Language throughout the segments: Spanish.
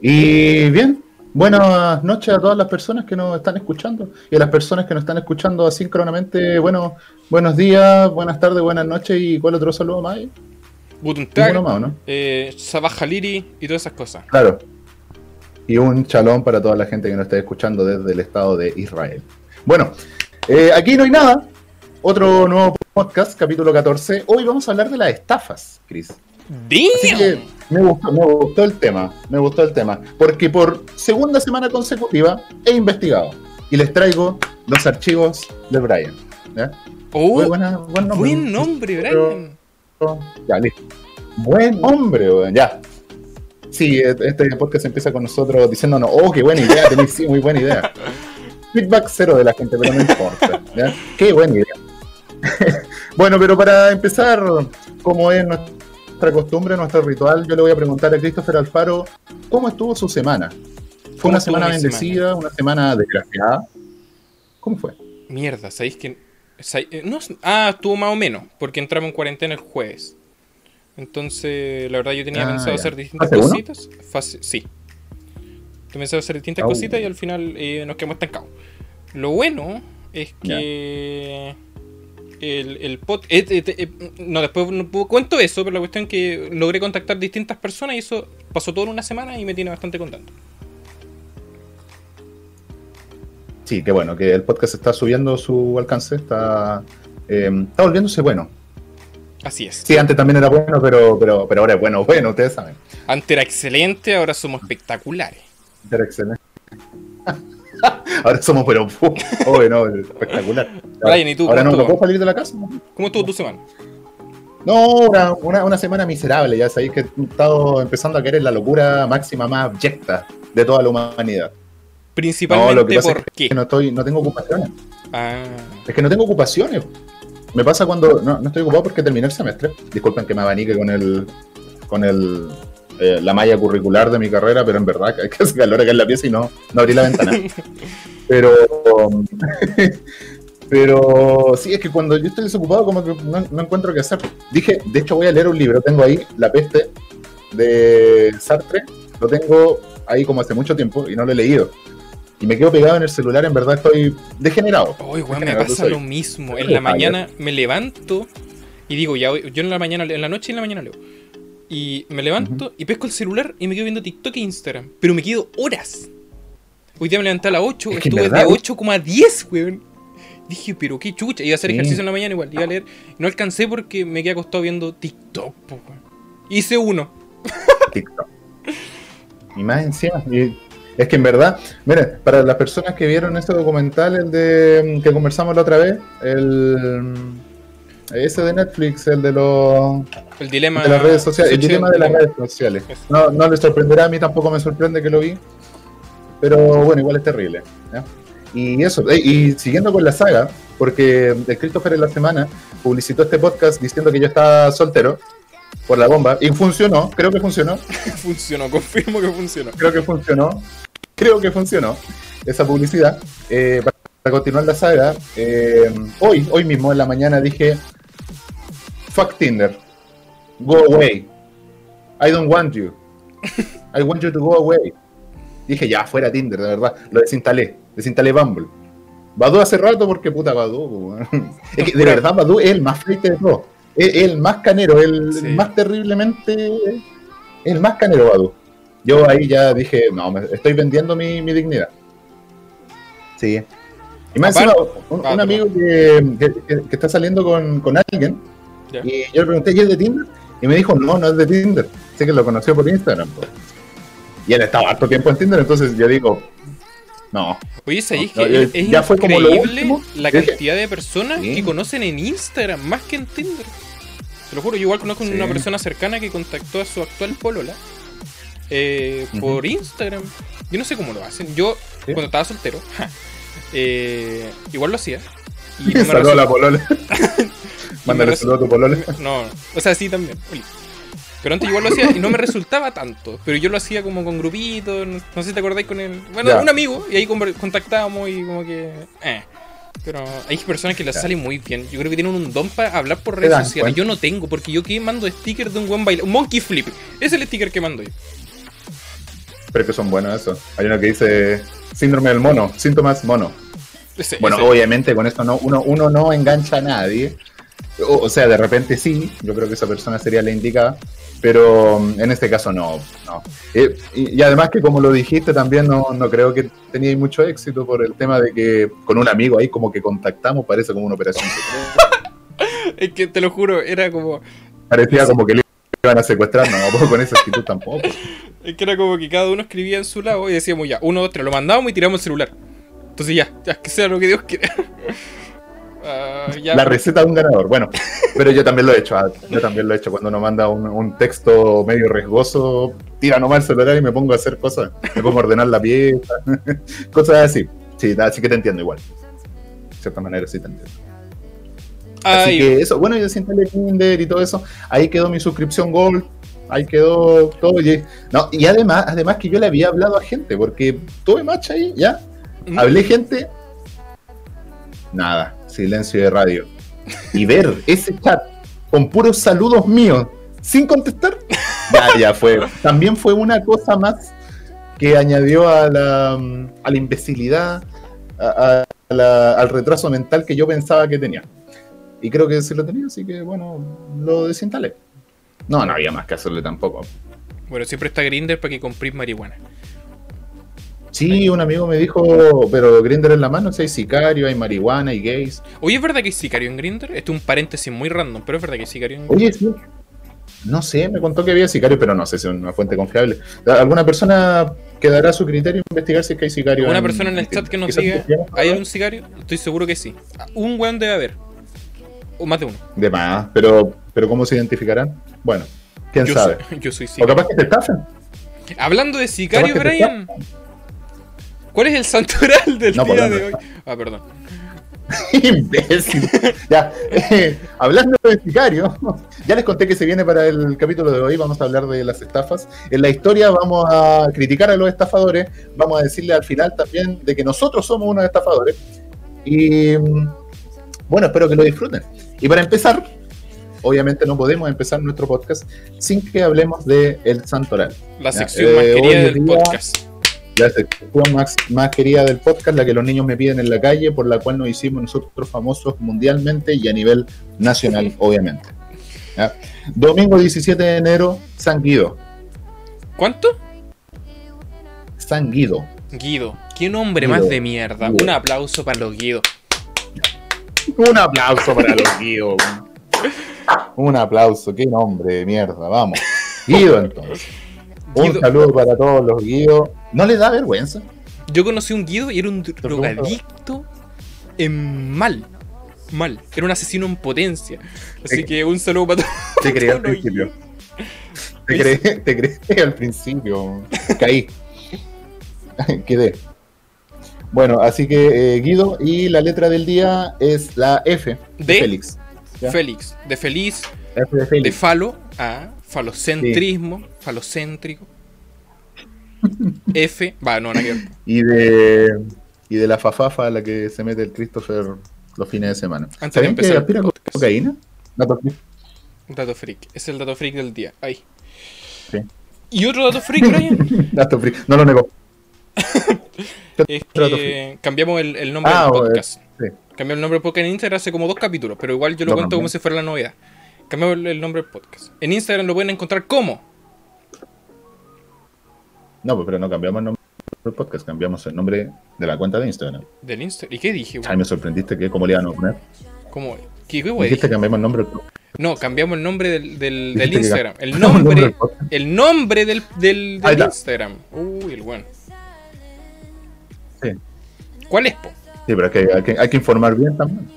Y bien, buenas noches a todas las personas que nos están escuchando y a las personas que nos están escuchando asíncronamente. Bueno, buenos días, buenas tardes, buenas noches y ¿cuál otro saludo más? hay? Guten Tag, Ninguno más, ¿no? eh, Sabah Haliri y todas esas cosas. Claro. Y un chalón para toda la gente que nos está escuchando desde el estado de Israel. Bueno, eh, aquí no hay nada. Otro nuevo podcast, capítulo 14. Hoy vamos a hablar de las estafas, Chris. Así que me gustó, me gustó el tema, me gustó el tema, porque por segunda semana consecutiva he investigado y les traigo los archivos de Brian. Oh, Muy buena- buen nombre. buen nombre, Brian. Ya, listo. Buen hombre, weón, ya. Sí, este podcast empieza con nosotros diciéndonos, oh, qué buena idea, tenéis sí, muy buena idea. Feedback cero de la gente, pero no importa. ¿ya? Qué buena idea. bueno, pero para empezar, como es nuestra costumbre, nuestro ritual, yo le voy a preguntar a Christopher Alfaro, ¿cómo estuvo su semana? ¿Fue ¿Cómo una semana bendecida, una semana desgraciada? ¿Cómo fue? Mierda, ¿sabéis que.? sabéis- eh, no, ah, estuvo más o menos, porque entramos en cuarentena el jueves. Entonces, la verdad, yo tenía Ah, pensado ya. hacer distintas cositas. Fase- sí. Tenía pensado hacer distintas cositas y al final eh, nos quedamos estancados. Lo bueno es que. El, el pod. eh, eh, eh, no, después no puedo- cuento eso, pero la cuestión es que logré contactar distintas personas y eso pasó todo en una semana y me tiene bastante contento. Sí, qué bueno, que el podcast está subiendo su alcance, está, está volviéndose bueno. Así es. Sí, antes también era bueno, pero, pero, pero ahora es bueno, bueno, ustedes saben. Antes era excelente, ahora somos espectaculares. Era excelente. ahora somos, pero, oh, no, espectacular. Brian, ¿y tú? Ahora no, ¿Cómo no estuvo? puedo salir de la casa. ¿Cómo estuvo tu semana? No, una, una, una semana miserable, ya sabéis que he estado empezando a querer la locura máxima, más abyecta de toda la humanidad. No, Principalmente lo que pasa por es qué. que no, estoy, no tengo ocupaciones. Ah, Es que no tengo ocupaciones. Me pasa cuando no, no estoy ocupado porque terminé el semestre. Disculpen que me abanique con el con el eh, la malla curricular de mi carrera, pero en verdad que hace calor acá en la pieza y no, no abrí la ventana. Pero pero sí, es que cuando yo estoy desocupado como que no, no encuentro qué hacer. Dije, de hecho voy a leer un libro, tengo ahí La peste de Sartre, lo tengo ahí como hace mucho tiempo y no lo he leído. Y me quedo pegado en el celular, en verdad estoy degenerado. Uy, weón, me pasa lo mismo. En la mañana me levanto y digo, ya, yo en la mañana, en la noche y en la mañana leo. Y me levanto y pesco el celular y me quedo viendo TikTok e Instagram. Pero me quedo horas. Hoy día me levanté a las 8, Es que en estuve de 8 como a 10, weón. Dije, pero qué chucha. Iba a hacer Sí. ejercicio en la mañana igual, iba a leer. No alcancé porque me quedé acostado viendo TikTok, po, weón. Hice uno. TikTok. Y más encima. y es que en verdad, miren, para las personas que vieron ese documental, el de que conversamos la otra vez, el ese de Netflix, el de los El dilema. de las redes sociales, el dilema de las redes sociales. No, no les sorprenderá, a mí tampoco me sorprende que lo vi. Pero bueno, igual es terrible. Y eso, eh, y siguiendo con la saga, porque el Christopher en la semana publicitó este podcast diciendo que yo estaba soltero por la bomba, y funcionó, creo que funcionó, Funcionó, confirmo que funcionó. creo que funcionó, creo que funcionó esa publicidad. Eh, para, para continuar la saga, eh, hoy, hoy mismo en la mañana dije, fuck Tinder, go away, I don't want you, I want you to go away. Dije, ya, fuera Tinder, de verdad, lo desinstalé, desinstalé Bumble. Badu hace rato porque puta Badu. Es que de verdad Badu es el más fleite de todos. Es el más canero, el Sí. más terriblemente. El más canero Badu. Yo ahí ya dije, no, me- estoy vendiendo mi, mi dignidad. Sí. Y Aparte- encima, un, un Ah, amigo que, que- que- que está saliendo con, con alguien, Y yo le pregunté, ¿y es de Tinder? Y me dijo, no, no es de Tinder. Sé que lo conoció por Instagram. Y él estaba harto tiempo en Tinder, entonces yo digo, no. Oye, ¿sabéis No, que ya- es, es ya fue como lo increíble último. la cantidad de personas Sí. que conocen en Instagram más que en Tinder? Te lo juro, yo igual conozco Sí. una persona cercana que contactó a su actual polola eh, por Instagram. Yo no sé cómo lo hacen. Yo, Sí. cuando estaba soltero, eh, igual lo hacía. Y no me a la polola. Mándale resu- saludos a tu polola. No, o sea, sí también. Pero antes igual lo hacía y no me resultaba tanto. Pero yo lo hacía como con grupitos, no, no sé si te acordáis con el. Bueno, Ya. un amigo, y ahí contactábamos y como que. Eh. Pero hay personas que les Ya. sale muy bien. Yo creo que tienen un don para hablar por ¿Te redes sociales. cuenta? Yo no tengo, porque yo que mando stickers de un buen baile. Un monkey flip. Es el sticker que mando yo. Pero es que son buenos eso. Hay uno que dice síndrome del mono, síntomas mono. Bueno, obviamente con esto no, uno, uno no engancha a nadie. O, o sea, de repente sí, yo creo que esa persona sería la indicada, pero mm, en este caso no. no. Eh, y, y además que como lo dijiste también, no, no creo que teníais mucho éxito por el tema de que con un amigo ahí como que contactamos, parece como una operación. secreta. Es que te lo juro, era como. Parecía como que le iban a secuestrar, no, con esa actitud tampoco. Es que era como que cada uno escribía en su lado y decíamos ya, uno, tres, lo mandábamos y tiramos el celular. Entonces ya, ya que sea lo que Dios quiera. Ah, ya, La receta de un ganador. Bueno, pero yo también lo he hecho. ah, Yo también lo he hecho cuando uno manda un, un texto medio riesgoso, tira nomás el celular y me pongo a hacer cosas. Me pongo a ordenar la pieza, cosas así. Sí, así que te entiendo igual. De cierta manera sí te entiendo. Así Ay, que eso, bueno, yo desinstale Tinder y todo eso. Ahí quedó mi suscripción Gold. Ahí quedó todo. Y, no, y además, además que yo le había hablado a gente, porque tuve match ahí, ya. mm, Hablé gente. Nada, silencio de radio. Y ver ese chat con puros saludos míos sin contestar, ya, fue. También fue una cosa más que añadió a la, a la imbecilidad, al retraso mental que yo pensaba que tenía. Y creo que sí lo tenía, así que bueno, lo desinstalé. No, no había más que hacerle tampoco. Bueno, siempre está Grinder para que compréis marihuana. Sí, un amigo me dijo, pero Grinder en la mano, si hay sicario, hay marihuana, hay gays. Oye, ¿es verdad que hay sicario en Grinder? Este es un paréntesis muy random, pero es verdad que hay sicario en Oye, sí. No sé, me contó que había sicario, pero no sé si es una fuente confiable. ¿Alguna persona que dará su criterio investigar si es que hay sicario? Una persona en el chat que nos diga? ¿hay un sicario? Estoy seguro que sí. Un weón debe haber. O más de uno. De más, pero, pero ¿cómo se identificarán? Bueno, quién Yo sabe. soy, yo soy O sicario. capaz que te estafen. Hablando de sicario, te Brian. ¿Cuál es el santoral del No, día de hoy? Ah, perdón. Imbécil. ya, eh, hablando de sicario, ya les conté que se viene para el capítulo de hoy, vamos a hablar de las estafas. En la historia vamos a criticar a los estafadores, vamos a decirle al final también de que nosotros somos unos estafadores. Y mm, bueno, espero que lo disfruten. Y para empezar, obviamente no podemos empezar nuestro podcast sin que hablemos de el santoral. La Ya, sección eh, más querida del día- podcast. La sección más, más querida del podcast, la que los niños me piden en la calle, por la cual nos hicimos nosotros famosos mundialmente y a nivel nacional, obviamente. ¿Ya? Domingo 17 de enero, San Guido. ¿Cuánto? San Guido. Guido. ¿Qué nombre Guido. más de mierda? Guido. Un aplauso para los Guido. Un aplauso para los Guido. Un aplauso, qué nombre de mierda, vamos. Guido entonces. Un Guido. saludo para todos los Guido. ¿No les da vergüenza? Yo conocí un Guido y era un drogadicto en mal. Mal. Era un asesino en potencia. Así Sí. que un saludo para todos. Te creí al principio. Te creí, te creí al principio. Caí. Quedé. Bueno, así que eh, Guido y la letra del día es la F de, De Félix. ¿Ya? Félix. De feliz. F de De Félix. falo. A. Falocentrismo. Falocéntrico. F. Va, no, ver. Y de y de la fafafa a la que se mete el Christopher los fines de semana. Antes de ¿Saben empezar aspira cocaína? Dato freak. Dato freak. Es el dato freak del día. Ahí. Sí. Y otro dato freak, Brian. Dato freak. No lo negó. es Dato que cambiamos el, el nombre Ah, del podcast. Sí. Cambiamos el nombre del podcast en Instagram hace como dos capítulos, pero igual yo lo cuento como si fuera la novedad. Cambiamos el, nombre del podcast. En Instagram lo pueden encontrar como. No, pues, pero no cambiamos el nombre del podcast, cambiamos el nombre de la cuenta de Instagram. Del Instagram. ¿Y qué dije? Ay, me sorprendiste que cómo le iban a poner. ¿Cómo? ¿Qué, qué wey Dijiste que cambiamos el nombre del podcast. No, cambiamos el nombre del, Instagram. El nombre, el nombre del, del. Instagram. Uy, el bueno. Sí. ¿Cuál es, po? Sí, pero que hay, que hay que informar bien también.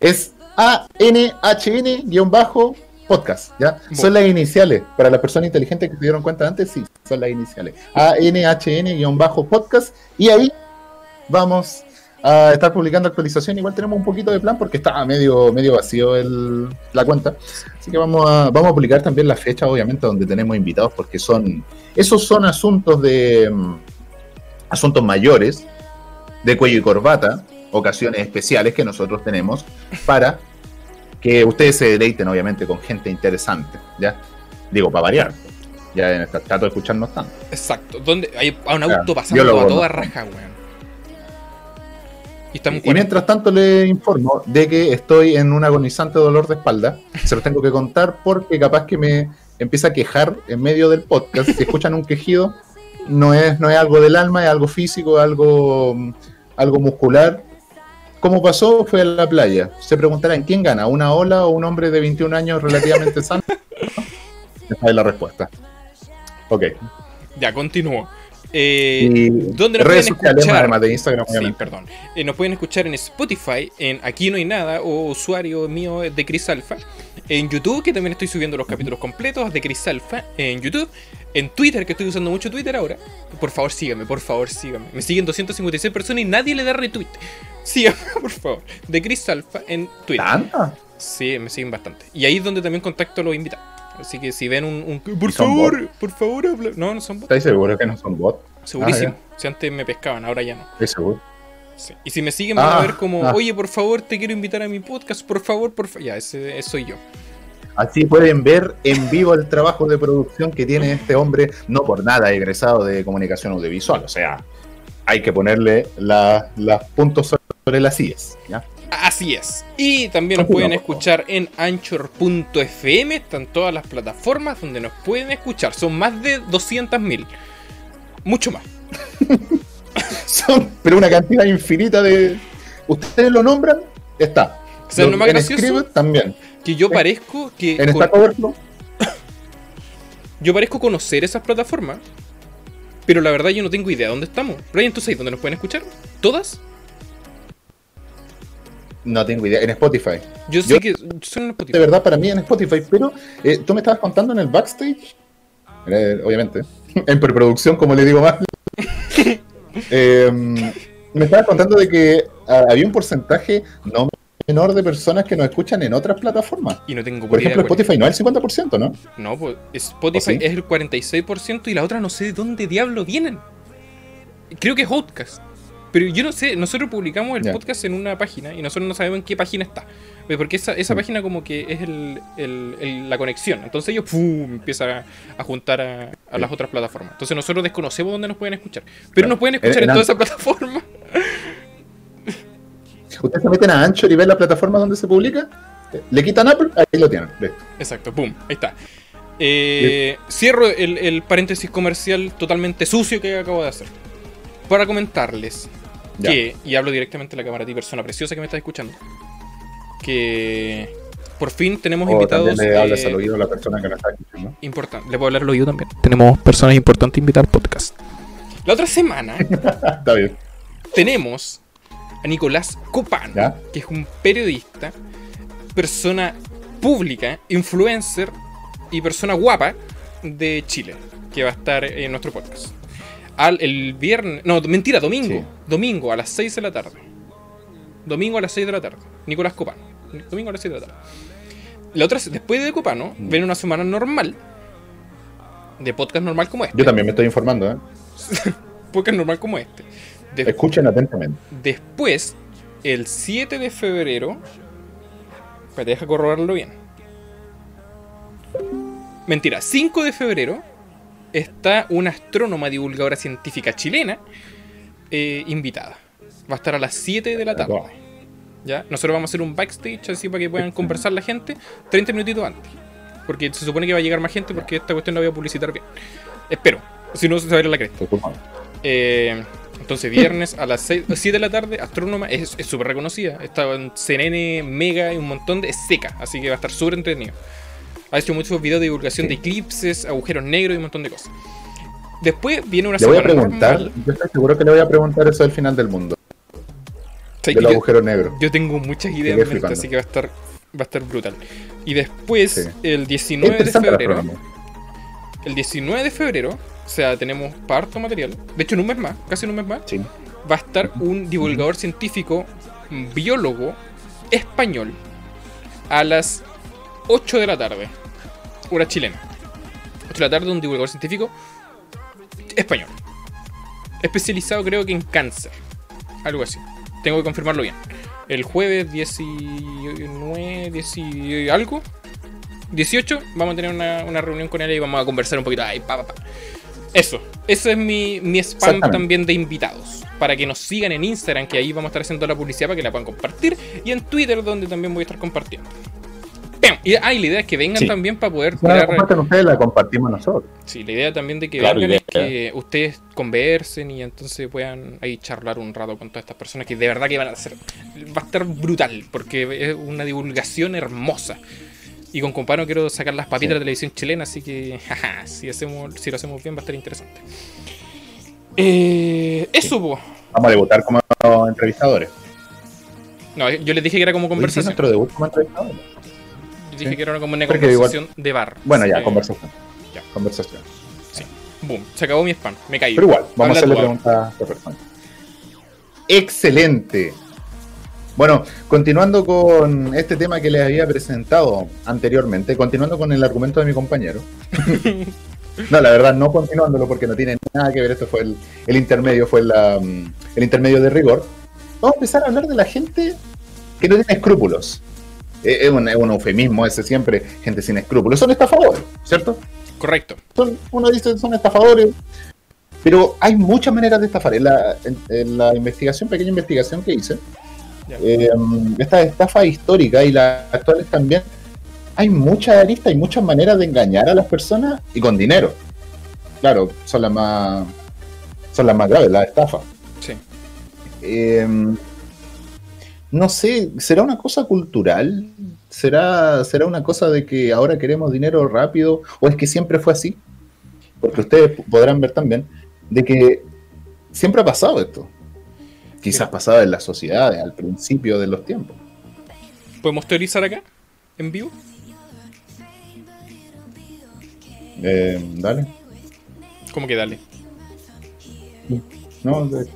Es ANHN-podcast, ¿ya? Bu- Son las iniciales. Para las personas inteligentes que se dieron cuenta antes, sí, son las iniciales. ANHN-podcast. Y ahí vamos a estar publicando actualización. Igual tenemos un poquito de plan porque está medio, medio vacío el, la cuenta. Así que vamos a, vamos a publicar también la fecha, obviamente, donde tenemos invitados, porque son. Esos son asuntos de. mm, asuntos mayores, de cuello y corbata, ocasiones especiales que nosotros tenemos para que ustedes se deleiten, obviamente, con gente interesante, ¿ya? Digo, para variar. Ya chato de escucharnos tanto. Exacto. Donde hay a un auto pasando a toda ¿no? raja, weón. Y mientras tanto les informo de que estoy en un agonizante dolor de espalda. Se los tengo que contar porque capaz que me empieza a quejar en medio del podcast. Si escuchan un quejido, no es, no es algo del alma, es algo físico, algo, algo muscular. ¿Cómo pasó? Fue a la playa. Se preguntarán, ¿quién gana? ¿Una ola o un hombre de 21 años relativamente sano? Esa es la respuesta. Ok. Ya, continúo. Eh, Y ¿Dónde nos redes pueden sociales, escuchar? además de Instagram, Sí, perdón. Eh, nos pueden escuchar en Spotify, en Aquí No Hay Nada, o usuario mío de Chris Alpha. En YouTube, que también estoy subiendo los capítulos completos de Chris Alpha en YouTube. En Twitter, que estoy usando mucho Twitter ahora. Por favor, síganme, por favor, síganme. Me siguen 256 personas y nadie le da retweet. Síganme, por favor. De Chris Alpha en Twitter. ¿Tanta? Sí, me siguen bastante. Y ahí es donde también contacto a los invitados. Así que si ven un... un- por ¿Son favor, por favor, habla. No, no son bots. ¿Estáis seguros que no son bots? Segurísimo. Ah, si antes me pescaban, ahora ya no. Estoy seguro. Sí. Y si me siguen van a Ah, ver como, ah. oye, por favor, te quiero invitar a mi podcast, por favor, por favor. Ya, ese, ese soy yo. Así pueden ver en vivo el trabajo de producción que tiene este hombre, no por nada egresado de comunicación audiovisual. O sea, hay que ponerle la- los puntos sobre las IES. ¿ya? Así es. Y también nos pueden escuchar en anchor.fm, están todas las plataformas donde nos pueden escuchar. Son más de 200.000. Mucho más. Son, pero una cantidad infinita de. Ustedes lo nombran, está. O sea, lo más gracioso Scribd también. que yo parezco que En con- Stack Overflow, yo parezco conocer esas plataformas, pero la verdad yo no tengo idea de dónde estamos. Brian, ¿tú sabes dónde nos pueden escuchar? ¿Todas? No tengo idea. En Spotify. Yo sé Yo- que son en Spotify. De verdad, para mí en Spotify. Pero eh, tú me estabas contando en el backstage. eh, obviamente. En preproducción, como le digo más. Eh, me estabas contando de que ah, había un porcentaje no menor de personas que nos escuchan en otras plataformas. Y no tengo Por ejemplo. Spotify no es el 50%, ¿no? No, pues Spotify es el 46% y la otra no sé de dónde diablo vienen. Creo que es Outcast. Pero yo no sé, nosotros publicamos el podcast en una página y nosotros no sabemos en qué página está. Porque esa, esa Mm. página como que es el, el- el- la conexión. Entonces ellos ¡pum! empiezan a, a juntar a, a las otras plataformas. Entonces nosotros desconocemos dónde nos pueden escuchar. Pero Claro. nos pueden En- escuchar en, en todas esas plataformas. Ustedes se meten a Anchor y ven la plataforma donde se publica. eh, Le quitan Apple, ahí lo tienen. listo. Exacto, ¡pum! Ahí está. Eh, cierro el, el paréntesis comercial totalmente sucio que acabo de hacer. Para comentarles Ya. que, y hablo directamente a la cámara a ti, persona preciosa que me estás escuchando, que por fin tenemos O invitados le hablas eh, al oído a la persona que nos está escuchando. importantes. Le puedo hablar al oído también. Tenemos personas importantes invitadas al podcast. La otra semana Está bien. tenemos a Nicolás Copán, ¿Ya? que es un periodista, persona pública, influencer y persona guapa de Chile, que va a estar en nuestro podcast. Al, el viernes, no, mentira, domingo, Sí. domingo a las 6 de la tarde. Domingo a las 6 de la tarde. Nicolás Copán. Domingo a las 6 de la tarde. La otra, después de Copano, Mm. viene una semana normal. De podcast normal como este. Yo también me estoy informando, ¿eh? Podcast normal como este. Escuchen atentamente. Después, el 7 de febrero. Espérate, deja corroborarlo bien. Mentira, 5 de febrero está una astrónoma divulgadora científica chilena eh, invitada. Va a estar a las 7 de la tarde. ¿Ya? Nosotros vamos a hacer un backstage así para que puedan conversar la gente 30 minutitos antes. Porque se supone que va a llegar más gente porque esta cuestión la voy a publicitar bien. Espero. Si no, se va a ir a la cresta. Culpando. Eh, entonces, viernes a las 6, 7 de la tarde, Astrónoma es es súper reconocida. Está en CNN, Mega y un montón de. Es seca, así que va a estar súper entretenido. Ha hecho muchos videos de divulgación de eclipses, agujeros negros y un montón de cosas. Después viene una Le voy a semana preguntar, normal. yo estoy seguro que le voy a preguntar eso del final del mundo, Sí, del yo, agujero negro. yo tengo muchas ideas en mente, así que va a estar, va a estar brutal. Y después, Sí. el Es 19 de febrero. El 19 de febrero, o sea, tenemos parto material. De hecho, en un mes más, casi en un mes más. Sí. va a estar un divulgador científico, biólogo, español, a las 8 de la tarde, hora chilena. 8 de la tarde, un divulgador científico español. Especializado creo que en cáncer. Algo así. Tengo que confirmarlo bien. El jueves 19, 10 y algo. 18 vamos a tener una, una reunión con él y vamos a conversar un poquito. Ay, pa, pa, pa. Eso, eso es mi, mi spam también de invitados. Para que nos sigan en Instagram, que ahí vamos a estar haciendo la publicidad para que la puedan compartir. Y en Twitter, donde también voy a estar compartiendo. Pam. Y, ah, y la idea es que vengan Sí. también para poder Si no la comparten ustedes, la compartimos nosotros. Sí, la idea también de que Claro, vengan es que ustedes conversen y entonces puedan ahí charlar un rato con todas estas personas que de verdad que van a ser. Va a estar brutal, porque es una divulgación hermosa. Y con Comparo quiero sacar las papitas Sí. de la televisión chilena, así que jaja, si, hacemos, si lo hacemos bien va a estar interesante. Eh, eso, po. Vamos a debutar como entrevistadores. No, yo les dije que era como conversación. nuestro debut como entrevistadores. Yo dije sí. que era como una Porque igual- conversación de bar. Bueno, ya, Eh, conversación. ya. Conversación. Boom, se acabó mi spam, me caí. Pero igual, vamos Habla a hacerle preguntas por persona. Excelente. Bueno, continuando con este tema que les había presentado anteriormente, continuando con el argumento de mi compañero. no, la verdad, no continuándolo porque no tiene nada que ver, esto fue el, el intermedio, fue la, el intermedio de rigor. Vamos a empezar a hablar de la gente que no tiene escrúpulos. Eh, Es un, es un eufemismo ese siempre, gente sin escrúpulos. Son estafadores, ¿cierto? Correcto. son, uno dice son estafadores, pero hay muchas maneras de estafar. En la, en- en la investigación, pequeña investigación que hice, eh, esta estafa histórica y las actuales también, hay muchas aristas y muchas maneras de engañar a las personas y con dinero. Claro, son las más, son las más graves, las estafas. Sí. Eh, no sé, ¿será una cosa cultural? ¿Será, ¿Será una cosa de que ahora queremos dinero rápido? ¿O es que siempre fue así? Porque ustedes podrán ver también de que siempre ha pasado esto. Quizás pasaba en las sociedades al principio de los tiempos. ¿Podemos teorizar acá? ¿En vivo? Eh, dale. ¿Cómo que dale? No, de-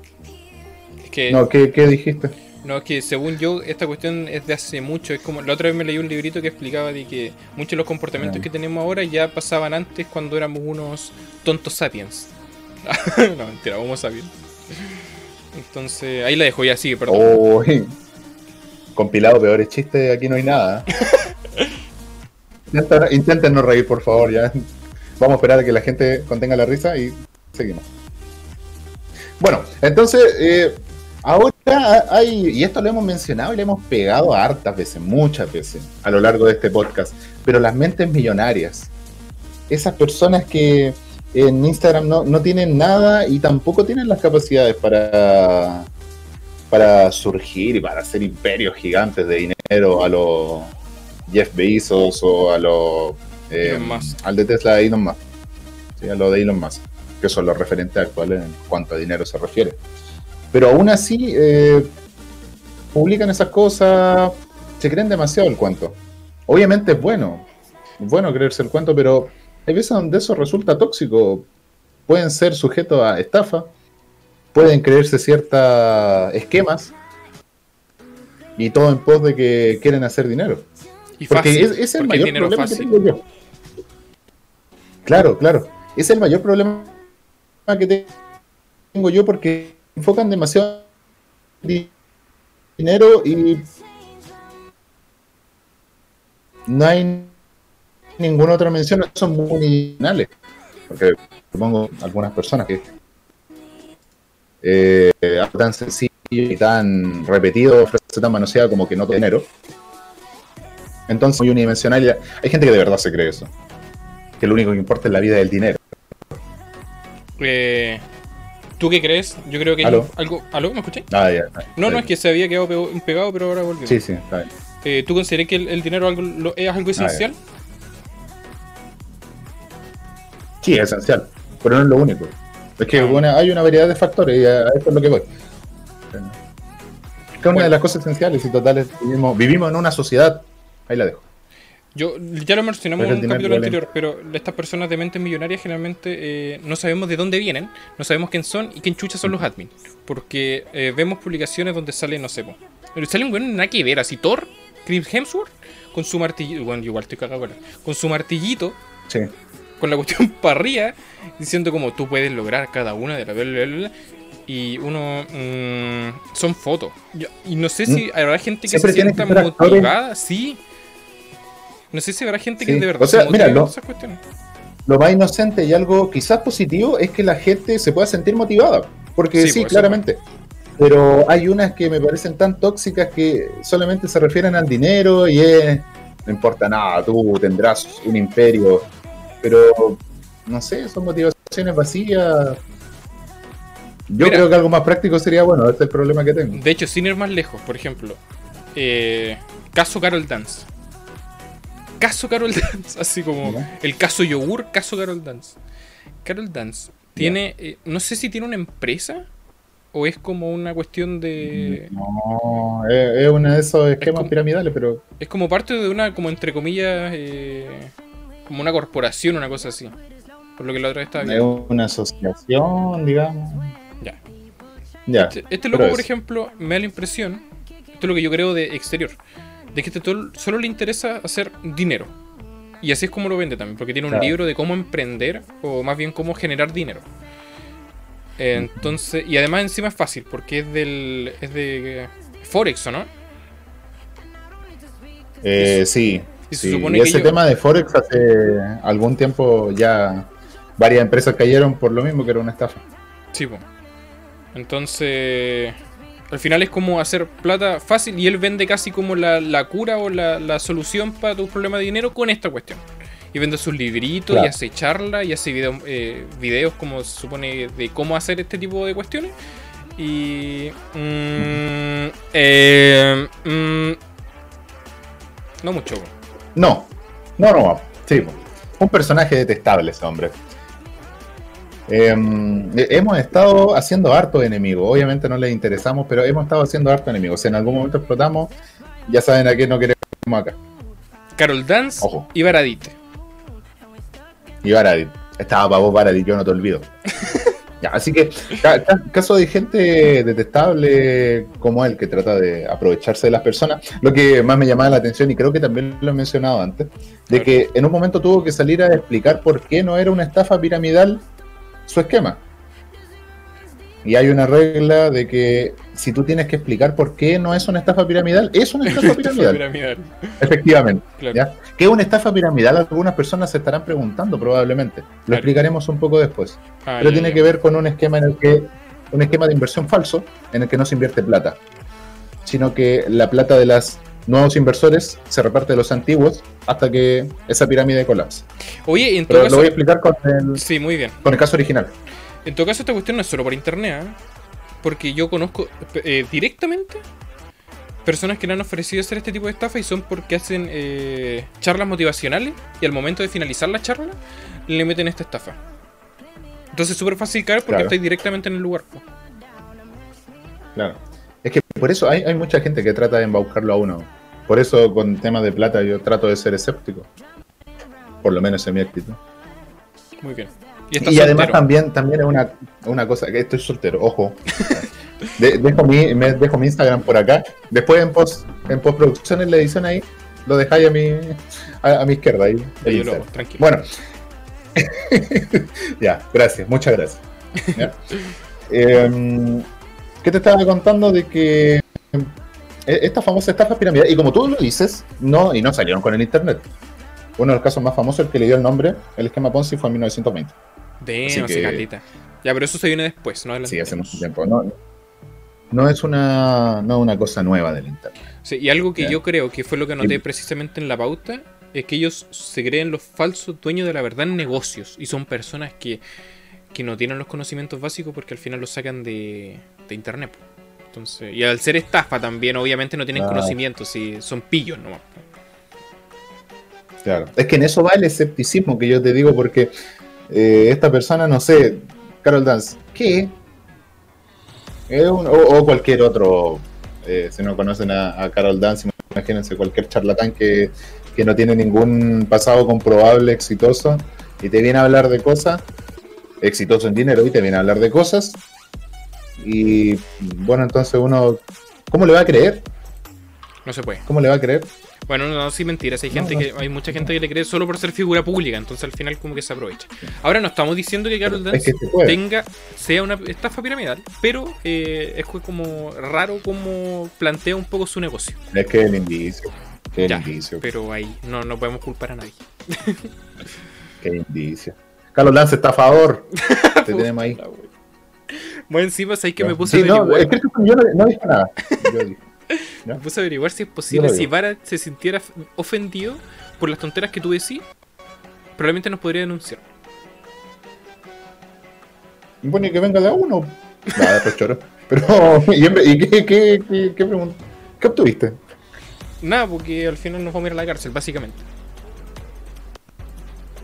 Es que, no ¿qué, qué dijiste? No, es que según yo, esta cuestión es de hace mucho. Es como la otra vez me leí un librito que explicaba de que muchos de los comportamientos que tenemos ahora ya pasaban antes cuando éramos unos tontos sapiens. no, mentira, homo sapiens. Entonces, ahí la dejo, ya sigue, perdón. Oh, compilado peores chistes, aquí no hay nada. Intenten, intenten no reír, por favor, ya. Vamos a esperar a que la gente contenga la risa y seguimos. Bueno, entonces, eh, ahora hay, y esto lo hemos mencionado y lo hemos pegado hartas veces, muchas veces, a lo largo de este podcast, pero las mentes millonarias, esas personas que en Instagram no, no tienen nada y tampoco tienen las capacidades para, para surgir y para hacer imperios gigantes de dinero a los Jeff Bezos o a los eh, al de Tesla de Elon Musk. Sí, a lo de Elon Musk, que son los referentes actuales en cuanto a dinero se refiere. Pero aún así, eh, publican esas cosas, se creen demasiado el cuento. Obviamente es bueno, es bueno creerse el cuento, pero hay veces donde eso resulta tóxico. Pueden ser sujetos a estafa, pueden creerse ciertos esquemas y todo en pos de que quieren hacer dinero. y Porque fácil, es, es el porque mayor dinero problema fácil. que tengo yo. Claro, claro. Es el mayor problema que te- tengo yo porque enfocan demasiado di- dinero y no hay ninguna otra mención, son muy originales. Porque supongo algunas personas que eh, tan sencillo y tan repetido, frase tan manoseada como que no tiene dinero. Entonces, muy unidimensional. y Hay gente que de verdad se cree eso. Que lo único que importa es la vida del dinero. Eh, ¿Tú qué crees? Yo creo que ¿Aló? algo. ¿Aló? ¿Me escuché? Ah, ya. No, no, es que se había quedado pegado, pero ahora volvió. Sí, sí, está bien. Eh, ¿Tú consideras que el, el dinero algo- lo- es algo esencial? Sí, es esencial. Pero no es lo único. Es que Ah. bueno, hay una variedad de factores y a a eso es lo que voy. Que es una Bueno. de las cosas esenciales y totales. Vivimos, vivimos en una sociedad. Ahí la dejo. Yo ya lo mencionamos en un capítulo vale. anterior, pero estas personas de mentes millonarias generalmente eh, no sabemos de dónde vienen, no sabemos quién son y quién chucha son los admin. Porque eh, vemos publicaciones donde sale, no sé, po, pero sale un bueno nada que ver, así Thor, Chris Hemsworth, con su martillito, bueno, igual estoy cagado con su martillito, Sí. con la cuestión para arriba, diciendo como tú puedes lograr cada una de la bla, bla, bla, y uno mm, son fotos. Y no sé si habrá gente que Siempre se sienta motivada, sí. No sé si habrá gente que de verdad O sea, se mira, lo- esas cuestiones. Lo más inocente y algo quizás positivo es que la gente se pueda sentir motivada. Porque Sí, sí, claramente. Pero hay unas que me parecen tan tóxicas que solamente se refieren al dinero y es. No importa nada, tú tendrás un imperio. Pero, no sé, son motivaciones vacías. Yo Mira. creo que algo más práctico sería, bueno, este es el problema que tengo. De hecho, sin ir más lejos, por ejemplo, eh, caso Carol Dance. Caso Carol Dance, así como Ya. el caso Yogur, caso Carol Dance. Carol Dance tiene, eh, no sé si tiene una empresa o es como una cuestión de... No, es, es uno de esos esquemas como- piramidales, pero Es como parte de una, como entre comillas, eh, como una corporación, una cosa así. Por lo que la otra vez estaba es viendo. una asociación, digamos. Ya. Ya. Este, este loco, por es. ejemplo, me da la impresión, esto es lo que yo creo de exterior, de que este solo le interesa hacer dinero. Y así es como lo vende también, porque tiene un Claro. libro de cómo emprender, o más bien cómo generar dinero. Entonces, y además encima es fácil, porque es del. es de Forex, ¿o no? Eh, sí. y se sí. supone Y que ese yo- tema de Forex hace algún tiempo ya varias empresas cayeron por lo mismo que era una estafa. Sí, po. Entonces, al final es como hacer plata fácil y él vende casi como la, la cura o la, la solución para tu problema de dinero con esta cuestión. Y vende sus libritos Claro. y hace charlas y hace video- eh, videos como se supone de cómo hacer este tipo de cuestiones. Y... mm, eh, mm, no mucho. No, no, no. Sí, un personaje detestable ese hombre. Em, eh, hemos estado haciendo harto enemigo. Obviamente no les interesamos, pero hemos estado haciendo harto enemigo. Si en algún momento explotamos, ya saben a qué no queremos acá. Carol Dance Ojo. y Baradite. Y Baradit. Estaba para vos, Baradit, yo no te olvido. Ya, así que, ca- caso de gente detestable como él, que trata de aprovecharse de las personas, lo que más me llamaba la atención, y creo que también lo he mencionado antes, de que en un momento tuvo que salir a explicar por qué no era una estafa piramidal su esquema. Y hay una regla de que si tú tienes que explicar por qué no es una estafa piramidal, es una estafa piramidal. Piramidal. Efectivamente. Claro. ¿ya? ¿Qué es una estafa piramidal? Algunas personas se estarán preguntando probablemente. Lo Claro. explicaremos un poco después. Ah, Pero tiene que ver con un esquema en el que un esquema de inversión falso en el que no se invierte plata, sino que la plata de los nuevos inversores se reparte los antiguos hasta que esa pirámide colapsa. Oye, en Pero lo voy a explicar con el, Sí, muy bien. con el caso original. En todo caso, esta cuestión no es solo por internet, ¿eh? porque yo conozco eh, directamente personas que le han ofrecido hacer este tipo de estafa y son porque hacen eh, charlas motivacionales y al momento de finalizar la charla le meten esta estafa. Entonces es súper fácil caer porque Claro. estáis directamente en el lugar. Claro. Es que por eso hay, hay mucha gente que trata de embaucarlo a uno. Por eso con temas de plata yo trato de ser escéptico. Por lo menos en mi actitud. Muy bien. Y, además soltero. también, también es una, una cosa, que estoy soltero, ojo. De- dejo, mi, me- dejo mi Instagram por acá. Después en post, en postproducción, en la edición ahí, lo dejáis a mi, a, a mi izquierda ahí. tranquilo. Bueno. ya, gracias, muchas gracias. ¿Ya? Em, ¿Qué te estaba contando de que esta famosa estafa piramidal, y como tú lo dices, no, y no salieron con el internet. Uno de los casos más famosos, el que le dio el nombre, el esquema Ponzi, fue en 1920. De así no que-. Ya, pero eso se viene después, ¿no? Adelante. Sí, hace mucho tiempo. No, no es una, no una cosa nueva del internet. Sí, y algo que Ya. yo creo que fue lo que noté Dime. precisamente en la pauta es que ellos se creen los falsos dueños de la verdad en negocios y son personas que, que no tienen los conocimientos básicos porque al final los sacan de, de internet. Entonces, y al ser estafa también, obviamente no tienen Ah. conocimientos y son pillos nomás. Claro. Es que en eso va el escepticismo que yo te digo, porque eh, esta persona, no sé, Carol Dance, ¿qué? Es un- o, o cualquier otro, eh, si no conocen a, a Carol Dance, imagínense cualquier charlatán que, que no tiene ningún pasado comprobable exitoso y te viene a hablar de cosas, exitoso en dinero y te viene a hablar de cosas, y bueno, entonces uno, ¿cómo le va a creer? No se puede. ¿Cómo le va a creer? Bueno, no, sí, mentiras. Hay gente no. que hay mucha gente que le cree solo por ser figura pública, entonces al final como que se aprovecha. Ahora no estamos diciendo que Carol Es Dance que tenga sea una estafa piramidal, pero eh, es como raro como plantea un poco su negocio. Es que el indicio. Qué Ya, indicio. pero ahí no, no podemos culpar a nadie. Qué indicio. Carlos Lance está a favor. Te tenemos ahí. Puta, wey. Más encima, ¿sabes que me puse Sí, a no, averiguar? es que yo no, no dije nada. Yo dije. Me puse a averiguar si es posible, si. Vara se sintiera ofendido por las tonteras que tú decís, probablemente nos podría denunciar. Bueno, y que venga de a uno. Nada, después choro. Pero, ¿y, qué, qué, qué, qué pregunta? ¿Qué obtuviste? Nada, porque al final nos vamos a ir a la cárcel, básicamente.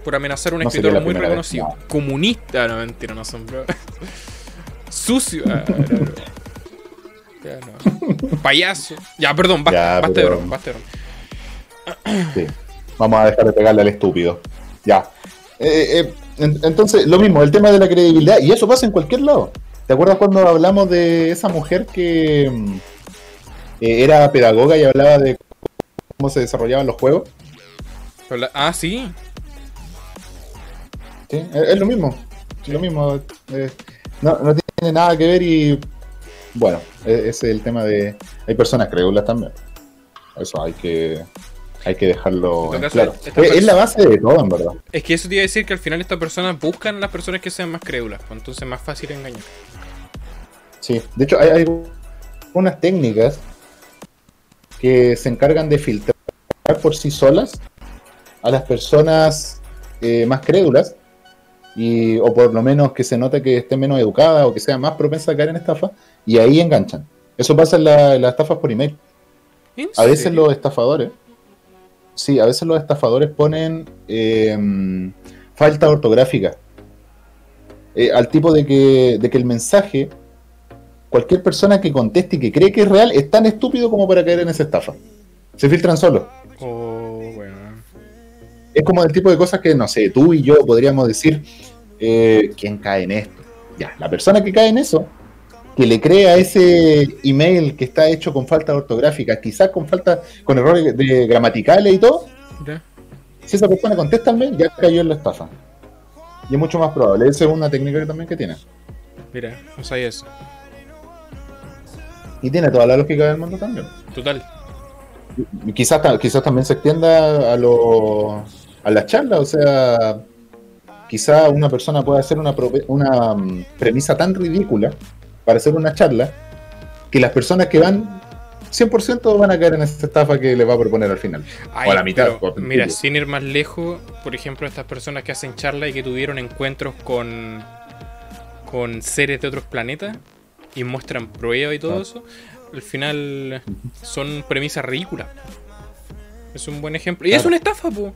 Por amenazar a un No escritor muy reconocido. no. Comunista, no mentira, no son. Sucio. Ah, no, no. Ya, no. Payaso. Ya, perdón, basta, Ya, basta pero- de broma, basta de broma. Sí. Vamos a dejar de pegarle al estúpido. Ya. Eh, eh, en- entonces, lo mismo, el tema de la credibilidad. Y eso pasa en cualquier lado. ¿Te acuerdas cuando hablamos de esa mujer que mm, eh, era pedagoga y hablaba de cómo se desarrollaban los juegos? Ah, sí. Sí, es, es lo mismo. Es lo mismo. eh, no, no tiene nada que ver y. Bueno, e- ese es el tema de. Hay personas crédulas también. Eso hay que. Hay que dejarlo caso, claro. Es, la base de todo, en verdad. Es que eso te iba a decir que al final estas personas buscan a las personas que sean más crédulas, pues entonces es más fácil engañar. Sí, de hecho hay, hay unas técnicas que se encargan de filtrar por sí solas a las personas eh, más crédulas y, o por lo menos que se note que estén menos educadas o que sean más propensas a caer en estafa y ahí enganchan. Eso pasa en, la- en las estafas por email. ¿En A veces los estafadores, sí, a veces los estafadores ponen eh, falta ortográfica. Eh, al tipo de que, de que el mensaje, cualquier persona que conteste y que cree que es real, es tan estúpido como para caer en esa estafa. Se filtran solos. Oh. Es como del tipo de cosas que, no sé, tú y yo podríamos decir, eh, ¿quién cae en esto? Ya, la persona que cae en eso, que le crea ese email que está hecho con falta ortográfica, quizás con falta, con errores de gramaticales y todo, Ya. si esa persona contesta el mail, ya cayó en la estafa. Y es mucho más probable. Esa es una técnica que también que tiene. Mira, no sabía eso. Y tiene toda la lógica del mundo también. Total. Quizás, quizás también se extienda a, lo, a las charlas, o sea, quizás una persona pueda hacer una, una mm, premisa tan ridícula para hacer una charla que las personas que van 100% van a caer en esa estafa que le va a proponer al final. Ay, a la mitad, pero, mira, sin ir más lejos, por ejemplo, estas personas que hacen charla y que tuvieron encuentros con, con seres de otros planetas y muestran pruebas y todo Ah. eso, al final son premisas ridículas. Es un buen ejemplo. Y Claro. es una estafa, po.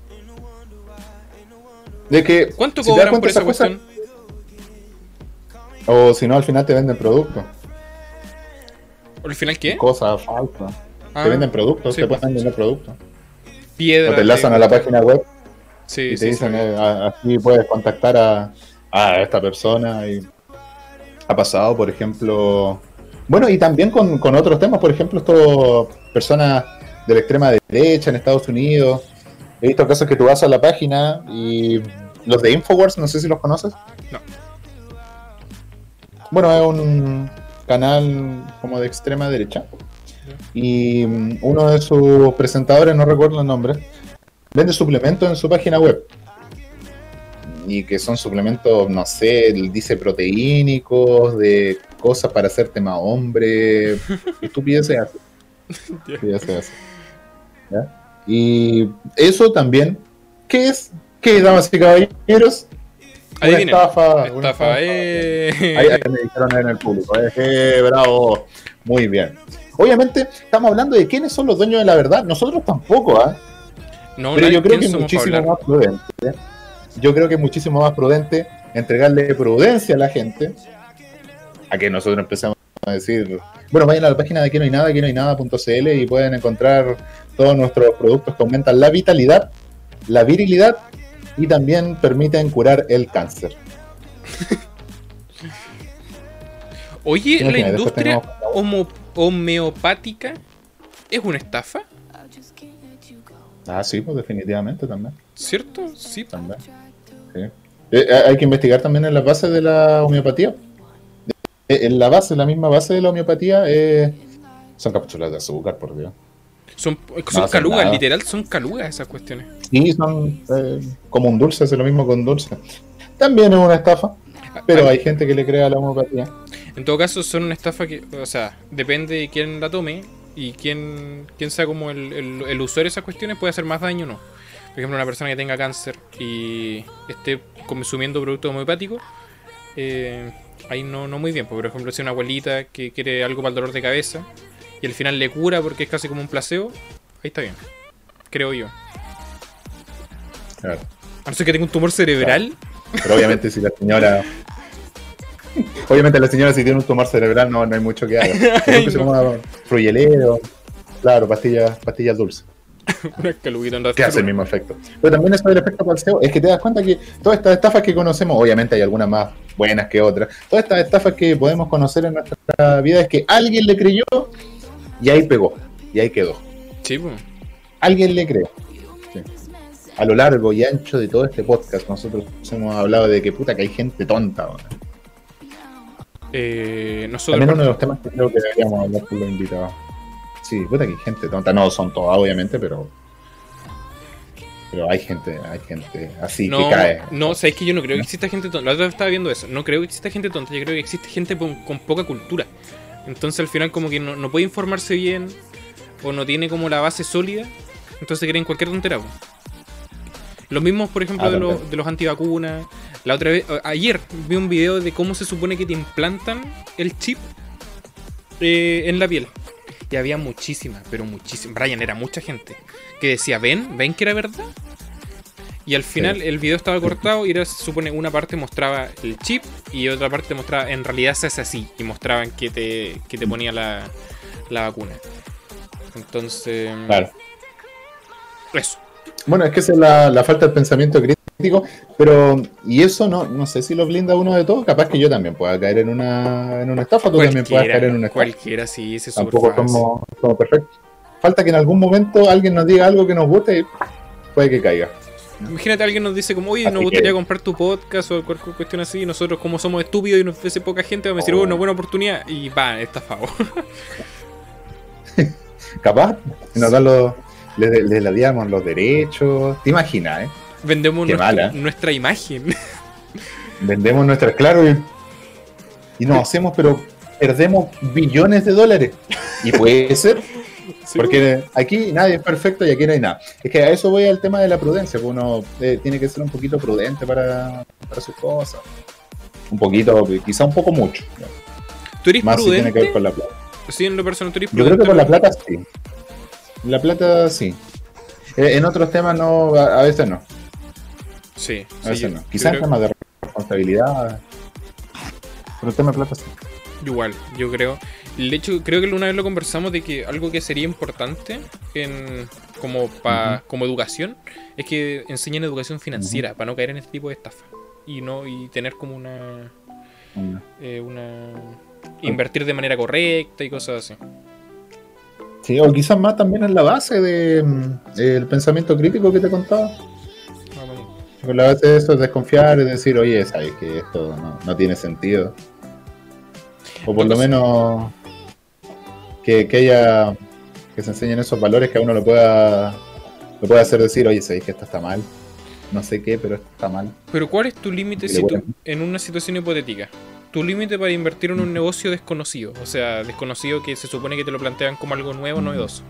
De que, ¿Cuánto si cobran por esa cosas- cuestión? O si no, al final te venden productos. ¿Al final qué? Cosas falsas. Ah, te venden productos, sí, te pues. pueden vender productos. piedra. O te enlazan a la página web Sí, y te sí, dicen, eh, a- así puedes contactar a, a esta persona. Y ha pasado, por ejemplo. Bueno, y también con, con otros temas, por ejemplo, esto, personas de la extrema derecha en Estados Unidos. He visto casos que tú vas a la página y los de Infowars, no sé si los conoces. No. Bueno, es un canal como de extrema derecha. Y mm, uno de sus presentadores, no recuerdo el nombre, vende suplementos en su página web. Y que son suplementos, no sé, dice proteínicos, de cosas para hacerte más hombre. Estupideces así. Estupideces así. ¿Ya? Y eso también, ¿qué es? ¿Qué, damas y caballeros? Una Adivinen. estafa. una Estafa, eh. Ahí, ahí me dijeron en el público. eh, eh, bravo. Muy bien. Obviamente, estamos hablando de quiénes son los dueños de la verdad. Nosotros tampoco, ¿ah? No, Pero yo creo ¿quién que es muchísimo más prudente. Yo creo que es muchísimo más prudente entregarle prudencia a la gente a que nosotros empecemos a decir, bueno, vayan a la página de aquí no hay nada, aquí no hay nada.cl y pueden encontrar todos nuestros productos que aumentan la vitalidad, la virilidad y también permiten curar el cáncer. Oye, la industria tenemos- homeopática es una estafa, Ah, sí, pues definitivamente también. ¿cierto? Sí. también. Sí. Eh, hay que investigar también en las bases de la homeopatía. Eh, En la base, la misma base de la homeopatía, eh, son cápsulas de azúcar, por Dios. Son, son calugas, literal, son calugas esas cuestiones. Sí, son eh, como un dulce, es lo mismo con dulce. También es una estafa, pero Ah, hay gente que le cree a la homeopatía. En todo caso, son una estafa que, o sea, depende de quién la tome y quién, quién sea como el, el, el usuario de esas cuestiones, puede hacer más daño o no. Por ejemplo, una persona que tenga cáncer y esté consumiendo productos homeopáticos, eh, ahí no, no muy bien. Por ejemplo, si una abuelita que quiere algo para el dolor de cabeza y al final le cura porque es casi como un placebo, ahí está bien. Creo yo. Claro. A no ser que tenga un tumor cerebral, Pero obviamente si la señora... Obviamente la señora si tiene un tumor cerebral no, no hay mucho que haga. Se no. fruyelero, claro, pastillas, pastillas dulces. que hace el mismo efecto. Pero también eso del efecto placebo es que te das cuenta que todas estas estafas que conocemos, obviamente hay algunas más buenas que otras, todas estas estafas que podemos conocer en nuestra vida es que alguien le creyó y ahí pegó, y ahí quedó. Sí. Alguien le creyó. Sí. A lo largo y ancho de todo este podcast, nosotros hemos hablado de que puta que hay gente tonta. ahora. Eh, nosotros, También uno de los temas que creo que deberíamos hablar con los invitados. Sí, puta que hay gente tonta. No son todas, obviamente, pero. Pero hay gente, hay gente así no, que cae. no, sabes que yo no creo que exista gente tonta. La otra vez estaba viendo eso. No creo que exista gente tonta. Yo creo que existe gente con, con poca cultura. Entonces al final como que no, no puede informarse bien o no tiene como la base sólida. Entonces creen cualquier tontera. po. Lo mismo, por ejemplo, Ah, de, los, de los antivacunas. La otra vez, ayer vi un video de cómo se supone que te implantan el chip eh, en la piel. Y había muchísimas, pero muchísimas. Brian, era mucha gente que decía, ven, ven que era verdad. Y al final el video estaba cortado y era, se supone una parte mostraba el chip y otra parte mostraba, en realidad se hace así. Y mostraban que te, que te ponía la, la vacuna. Entonces, Claro. eso. Bueno, es que esa es la, la falta de pensamiento crítico, pero, y eso no, no sé si lo blinda uno de todos, capaz que yo también pueda caer en una, en una estafa, tú también puedas caer en una estafa. cualquiera, sí, ese es súper Tampoco somos, somos perfectos. Falta que en algún momento alguien nos diga algo que nos guste y puede que caiga. Imagínate alguien nos dice como, oye, Así nos gustaría que- comprar tu podcast o cualquier cuestión así, y nosotros como somos estúpidos y nos ofrece poca gente, vamos a decir, Oh. oh, una buena oportunidad, y va, estafado. Capaz, nos dan los, le, le ladeamos los derechos, te imaginas, ¿eh? Vendemos Qué nuestra, mala. nuestra imagen. Vendemos nuestras, claro, y, y nos hacemos, pero perdemos billones de dólares. Y puede ser, Sí, porque aquí nadie es perfecto y aquí no hay nada. Es que a eso voy al tema de la prudencia, que uno eh, tiene que ser un poquito prudente para, para sus cosas. Un poquito, quizá un poco mucho. ¿Tú eres Más si tiene que ver prudente? con la plata. Sí, en lo personal, tú eres Yo creo que prudente. por la plata sí. La plata sí. Eh, en otros temas no, a, a veces no. Sí, A sí, veces yo- no. Quizás creo- temas de responsabilidad. Pero el tema de plata sí. Igual, yo creo. De hecho, creo que una vez lo conversamos de que algo que sería importante en como pa, como educación es que enseñen educación financiera para no caer en este tipo de estafa y no y tener como una Mm. eh, una invertir de manera correcta y cosas así. Sí, o quizás más también en la base del el pensamiento crítico que te contaba. Ah, bueno. La base de eso es desconfiar, es decir, oye, sabes que esto no, no tiene sentido. O por lo menos que, que haya que se enseñen esos valores que a uno lo pueda lo pueda hacer decir, oye, sabéis que esto está mal. No sé qué, pero esto está mal. Pero ¿cuál es tu límite si tú, en una situación hipotética? Tu límite para invertir en un negocio desconocido, o sea, desconocido que se supone que te lo plantean como algo nuevo, novedoso.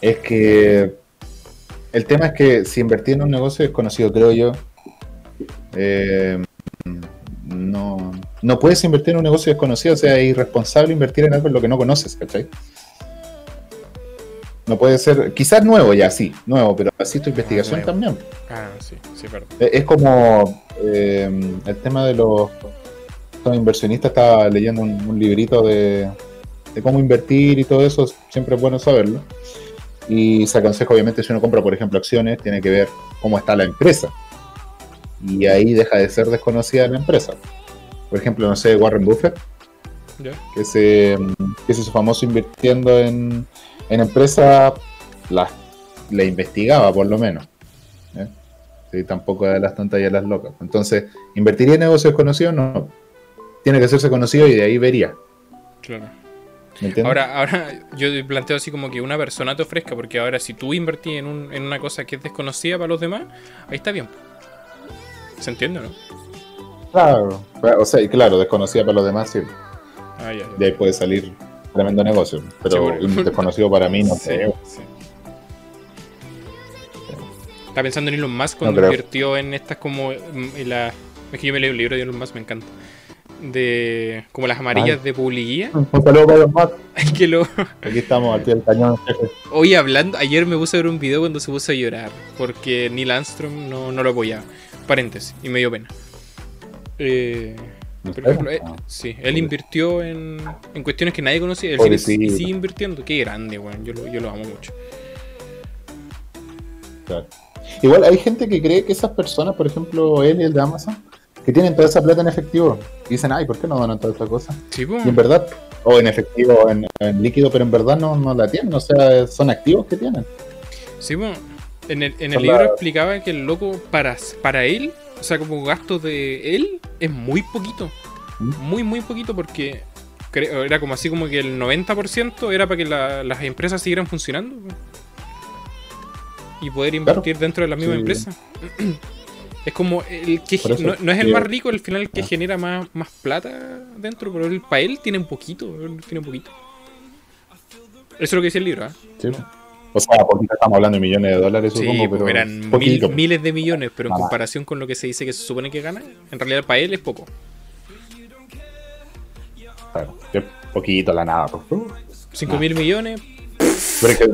Es que el tema es que si invertir en un negocio desconocido, creo yo, eh, no, no puedes invertir en un negocio desconocido, o sea, es irresponsable invertir en algo en lo que no conoces, ¿cachai? No puede ser, quizás nuevo ya, sí, nuevo, pero así tu investigación también. Ah, sí, sí, perdón. Eh, Es como eh, el tema de los, los inversionistas, estaba leyendo un, un librito de, de cómo invertir y todo eso, siempre es bueno saberlo. Y se aconseja, obviamente, si uno compra, por ejemplo, acciones, tiene que ver cómo está la empresa. Y ahí deja de ser desconocida la empresa. Por ejemplo, no sé, Warren Buffett, que se, que se hizo famoso invirtiendo en, en empresas, las le investigaba por lo menos. ¿eh? Sí, tampoco de las tontas y de las locas. Entonces, ¿invertiría en negocios conocidos? No. Tiene que hacerse conocido y de ahí vería. Claro. Ahora, ahora yo planteo así como que una persona te ofrezca, porque ahora si tú invertís en, un- en una cosa que es desconocida para los demás, ahí está bien. ¿Se entiende o no? Claro. O sea, y claro, desconocida para los demás, sí. Ah, ya, ya. De ahí puede salir tremendo negocio. Pero Sí, un desconocido para mí no Sí, sé. sí. Estaba pensando en Elon Musk cuando creo. invirtió en estas como en la, es que yo me leo un libro de Elon Musk, me encanta. De como las amarillas de publicidad. Un saludo para que lo Aquí estamos al pie del cañón, hoy hablando, ayer me puse a ver un video cuando se puso a llorar porque Neil Armstrong no, no lo apoyaba. Paréntesis, y me dio pena. Eh, por ejemplo, eh, sí, él invirtió en, en cuestiones que nadie conocía. Él sigue, sigue invirtiendo. Qué grande, weón. Yo lo, yo lo amo mucho. Claro. Igual hay gente que cree que esas personas, por ejemplo, él y el de Amazon, que tienen toda esa plata en efectivo, y dicen, ay, ¿por qué no donan toda esta cosa? Sí, po. Y en verdad, o en efectivo, o en, en líquido, pero en verdad no, no la tienen, o sea, son activos que tienen. Sí, bueno, en el, en el libro la- explicaba que el loco para, para él, o sea, como gasto de él, es muy poquito. ¿Mm? Muy, muy poquito porque creo- era como así como que el 90% era para que la- las empresas siguieran funcionando. Y poder invertir dentro de la misma Sí. empresa. Es como el que eso no, no es el más rico, al final el que Ah. genera más, más plata dentro, pero él, para él tiene un poquito, tiene un poquito. Eso es lo que decía el libro, ¿ah? Sí. O sea, porque estamos hablando de millones de dólares, Sí, supongo, pues pero eran mil- miles de millones, pero en Nada. comparación con lo que se dice que se supone que gana, en realidad para él es poco. Claro, es poquito la nada. pues. 5 Nah. mil millones, Pero es que-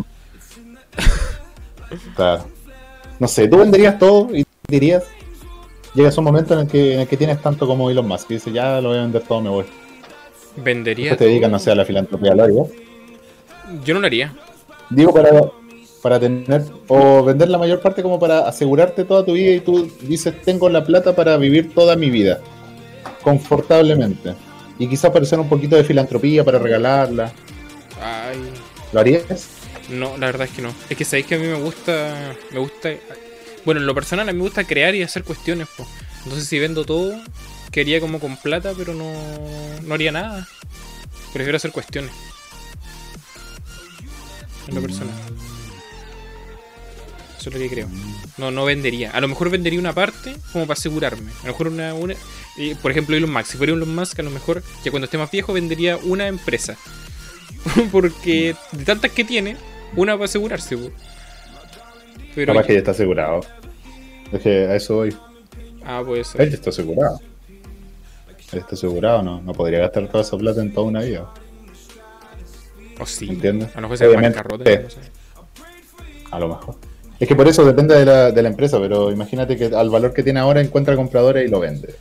Claro. No sé, tú venderías todo y dirías. Llegas un momento en el que, en el que tienes tanto como Elon Musk, que dice, ya lo voy a vender todo, me voy. vendería. Te dedicas, no sé, a la filantropía, lo harías. Yo no lo haría. Digo, para, para tener, o vender la mayor parte como para asegurarte toda tu vida y tú dices, tengo la plata para vivir toda mi vida, confortablemente. Y quizás para hacer un poquito de filantropía, para regalarla. Ay, ¿Lo harías? no, la verdad es que no. Es que sabéis que a mí me gusta. Me gusta. Bueno, en lo personal a mí me gusta crear y hacer cuestiones, po. Entonces si vendo todo, quería como con plata, pero no, no haría nada. Prefiero hacer cuestiones. En lo personal. Eso es lo que creo. No, no vendería. A lo mejor vendería una parte como para asegurarme. A lo mejor una. por ejemplo, Elon Musk. Si fuera Elon Musk, a lo mejor que cuando esté más viejo vendería una empresa. Porque de tantas que tiene, una para asegurarse. po. Pero. Capaz que ya está asegurado. Es que a eso voy. Ah, puede ser. Él ya está asegurado. Él está asegurado, no, no podría gastar toda esa plata en toda una vida. O sí. ¿Entiendes? A lo mejor se Obviamente, bancarrota. no sé. A lo mejor. Es que por eso depende de la, de la empresa, pero imagínate que al valor que tiene ahora encuentra compradores y lo vende.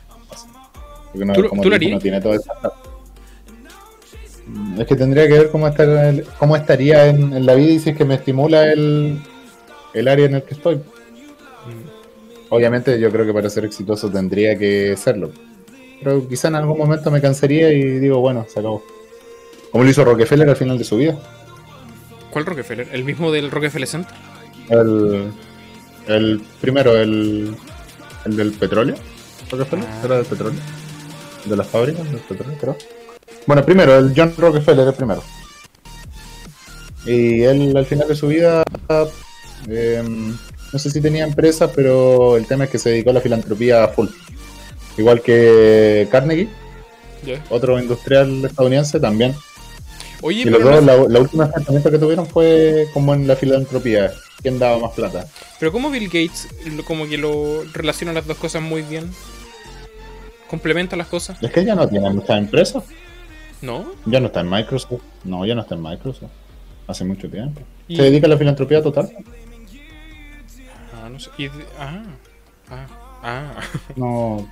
Porque no, ¿Tú lo- como tú lo harías? no tiene esa plata. Mm, Es que tendría que ver cómo, estaría en, en la vida y si es que me estimula el, el área en el que estoy. Mm. Obviamente yo creo que para ser exitoso tendría que serlo. Pero quizá en algún momento me cansaría y digo, bueno, se acabó. Como lo hizo Rockefeller al final de su vida. ¿Cuál Rockefeller? ¿El mismo del Rockefeller Center? El, el primero, el, el del petróleo. Rockefeller, Ah. era del petróleo. De las fábricas del petróleo, creo. Bueno, primero, el John Rockefeller, el primero. Y él al final de su vida, eh, no sé si tenía empresas, pero el tema es que se dedicó a la filantropía full. Igual que Carnegie, otro industrial estadounidense también. Oye, Y los dos, no- la, la última enfrentamiento que tuvieron fue como en la filantropía. ¿Quién daba más plata? pero ¿cómo Bill Gates como que lo relaciona las dos cosas muy bien? ¿Complementa las cosas? Es que ya no tiene muchas empresas. ¿No? Ya no está en Microsoft. No, ya no está en Microsoft. Hace mucho tiempo. Y- Se dedica a la filantropía total. Ah, no sé. Y ah, ah, ah. No.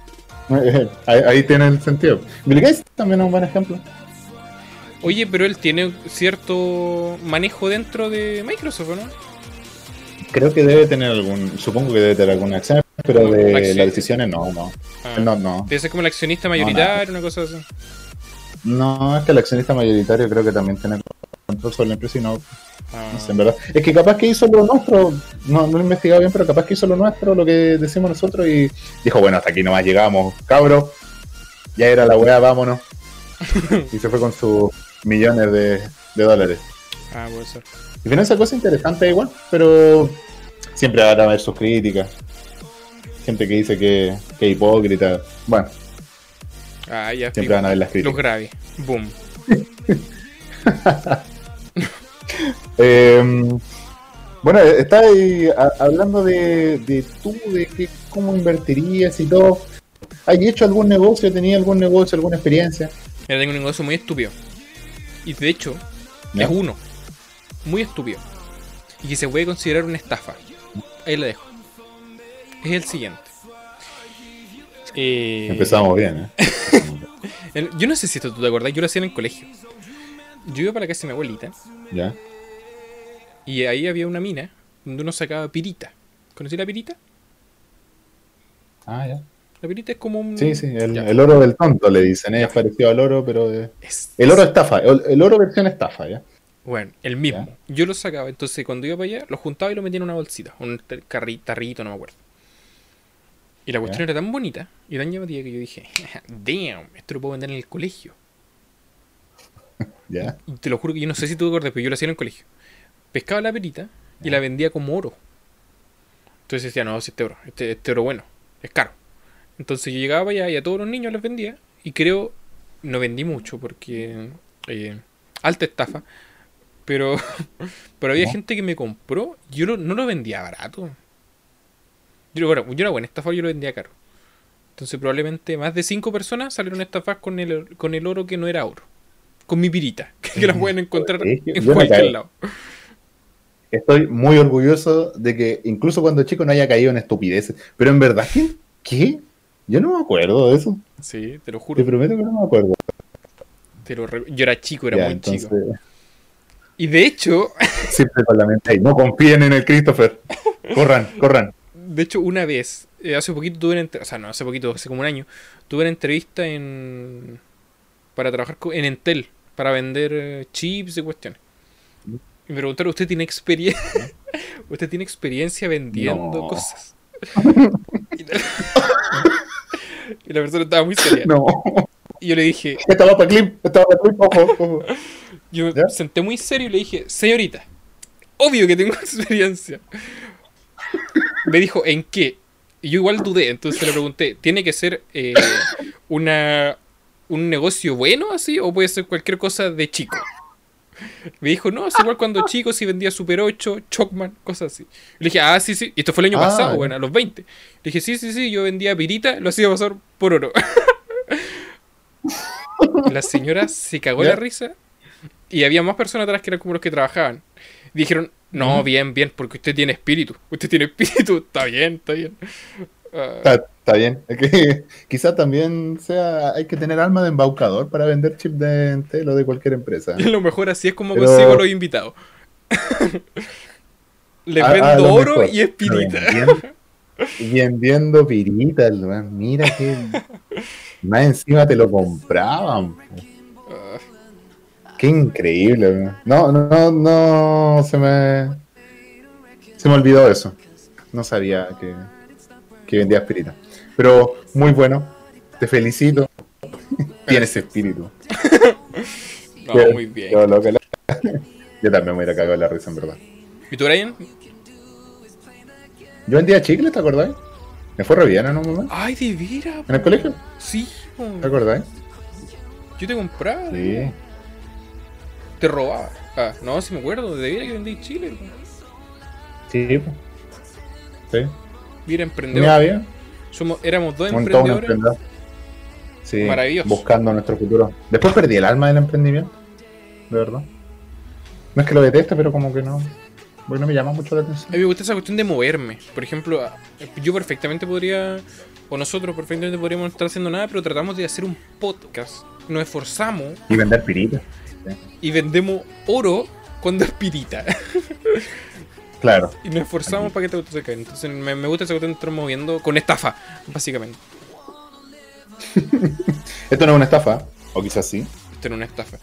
ahí, ahí tiene el sentido. Bill Gates también es un buen ejemplo. Oye, pero él tiene cierto manejo dentro de Microsoft, ¿o ¿no? Creo que debe tener algún. Supongo que debe tener alguna acción, pero de acción. las decisiones no, no. Ah, No, no. Debe ser como el accionista mayoritario, una cosa así. No, es que el accionista mayoritario creo que también tiene control sobre la empresa y no, Ah, no sé, en verdad. Es que capaz que hizo lo nuestro, no, no lo he investigado bien, pero capaz que hizo lo nuestro, lo que decimos nosotros, y dijo, bueno, hasta aquí nomás llegamos, cabro. Ya era la weá, vámonos. y se fue con su millones de, de dólares. Ah, puede ser. Y final esa cosa interesante igual, pero siempre van a haber sus críticas. Gente que dice que, que es hipócrita. Bueno, Ah, ya. siempre van a haber las Los críticas. graves. Boom. Eh, bueno, está ahí hablando de, de tú, de que, cómo invertirías y todo. ¿Has hecho algún negocio? ¿Tenías algún negocio, alguna experiencia? Mira, tengo un negocio muy estúpido. Y de hecho, es uno. Muy estúpido. Y que se puede considerar una estafa. Ahí lo dejo. Es el siguiente. Eh, Empezamos bien, ¿eh? yo no sé si esto tú te acordás, yo lo hacía en el colegio. Yo iba para la casa de mi abuelita ¿Ya? y ahí había una mina donde uno sacaba pirita. ¿Conocí la pirita? Ah, ya. La pirita es como un. Sí, sí, el, oro del tonto le dicen. Es parecido al oro, pero. Es- El oro estafa, el, el oro versión estafa, ¿ya? Bueno, el mismo. Yo lo sacaba, entonces cuando iba para allá, lo juntaba y lo metía en una bolsita, un tarrito, no me acuerdo. Y la cuestión Ya. era tan bonita y tan llamativa que yo dije, damn, esto lo puedo vender en el colegio. ¿Ya? Y te lo juro que yo no sé si tú te acuerdas, pero yo lo hacía en el colegio. Pescaba la perita y la vendía como oro. Entonces decía, no, si este oro, este, este oro bueno, es caro. Entonces yo llegaba allá y a todos los niños les vendía. Y creo, no vendí mucho porque eh, alta estafa. Pero, pero había ¿No? gente que me compró. Yo no, no lo vendía barato. Yo, bueno, yo era buena estafa, yo lo vendía caro. Entonces probablemente más de cinco personas salieron estafadas con el, con el oro que no era oro. Con mi pirita, que la pueden encontrar en yo cualquier lado. Estoy muy orgulloso de que incluso cuando chico no haya caído en estupideces. Pero en verdad, ¿qué? ¿Qué? Yo no me acuerdo de eso. Sí, te lo Te juro. prometo que no me acuerdo. Te lo re- Yo era chico, era Ya, muy entonces, chico. Y de hecho, siempre con la mente. No confíen en el Christopher. Corran, corran. de hecho, una vez, eh, hace poquito tuve una entrevista, o sea, no, hace poquito, hace como un año, tuve una entrevista en para trabajar en Entel, para vender eh, chips y cuestiones. Y me preguntaron, ¿usted tiene experiencia? ¿Usted tiene experiencia vendiendo No. cosas? y, la... persona estaba muy seria. No. Y yo le dije, Esta va para clip. Esta para clip. Ojo, ojo. Yo ¿Ya? me senté muy serio y le dije, señorita, obvio que tengo experiencia. Me dijo, ¿en qué? Y yo igual dudé, entonces le pregunté, ¿tiene que ser eh, una, un negocio bueno así o puede ser cualquier cosa de chico? Me dijo, no, es igual cuando chico si vendía Super 8, Chocman, cosas así. Le dije, ah, sí, sí. Y esto fue el año Ah, pasado, bueno, a los 20. Le dije, sí, sí, sí, yo vendía pirita, lo hacía pasar por oro. La señora se cagó ¿Ya? la risa y había más personas atrás que eran como los que trabajaban. Dijeron, no, bien, bien, porque usted tiene espíritu. Usted tiene espíritu, está bien, está bien. Ah, Está, está bien. Es que quizá también sea. Hay que tener alma de embaucador para vender chip de Entel o de cualquier empresa. y a lo mejor así es como Pero- consigo los invitados. A vendo Ah, oro mejor. y espirita. Vendiendo, weón. Mira que. Más encima te lo compraban. Ah, Qué increíble. No, no, no. Se me. Se me olvidó eso. No sabía que, que vendía espíritu. Pero muy bueno. Te felicito. Tienes espíritu. no, muy bien. loca la- Yo también me hubiera cagado la risa, en verdad. ¿Y tú, Brian? Yo vendía chicles, ¿te acordás? Me fue re bien en un momento. Ay, de veras. ¿En el colegio? Sí. ¿Te acordás? yo te compraba. Sí. Te robaba. Ah, no, si me acuerdo, de veras que vendí chile. po. Sí. Sí. Emprendedor. había Somos, éramos dos emprendedores. Sí, Maravilloso. buscando nuestro futuro. Después perdí el alma del emprendimiento. De verdad. No es que lo deteste, pero como que no. Bueno, no me llama mucho la A atención. mí me gusta esa cuestión de moverme. Por ejemplo, a- yo perfectamente podría, o nosotros perfectamente podríamos no estar haciendo nada, pero tratamos de hacer un podcast. Nos esforzamos Y vender piritas. y vendemos oro cuando es pirita. Claro. y nos esforzamos para que te guste caer. Entonces me, me gusta cuestión de estar moviendo con estafa, básicamente. Esto no es una estafa. O quizás sí. Esto era una estafa.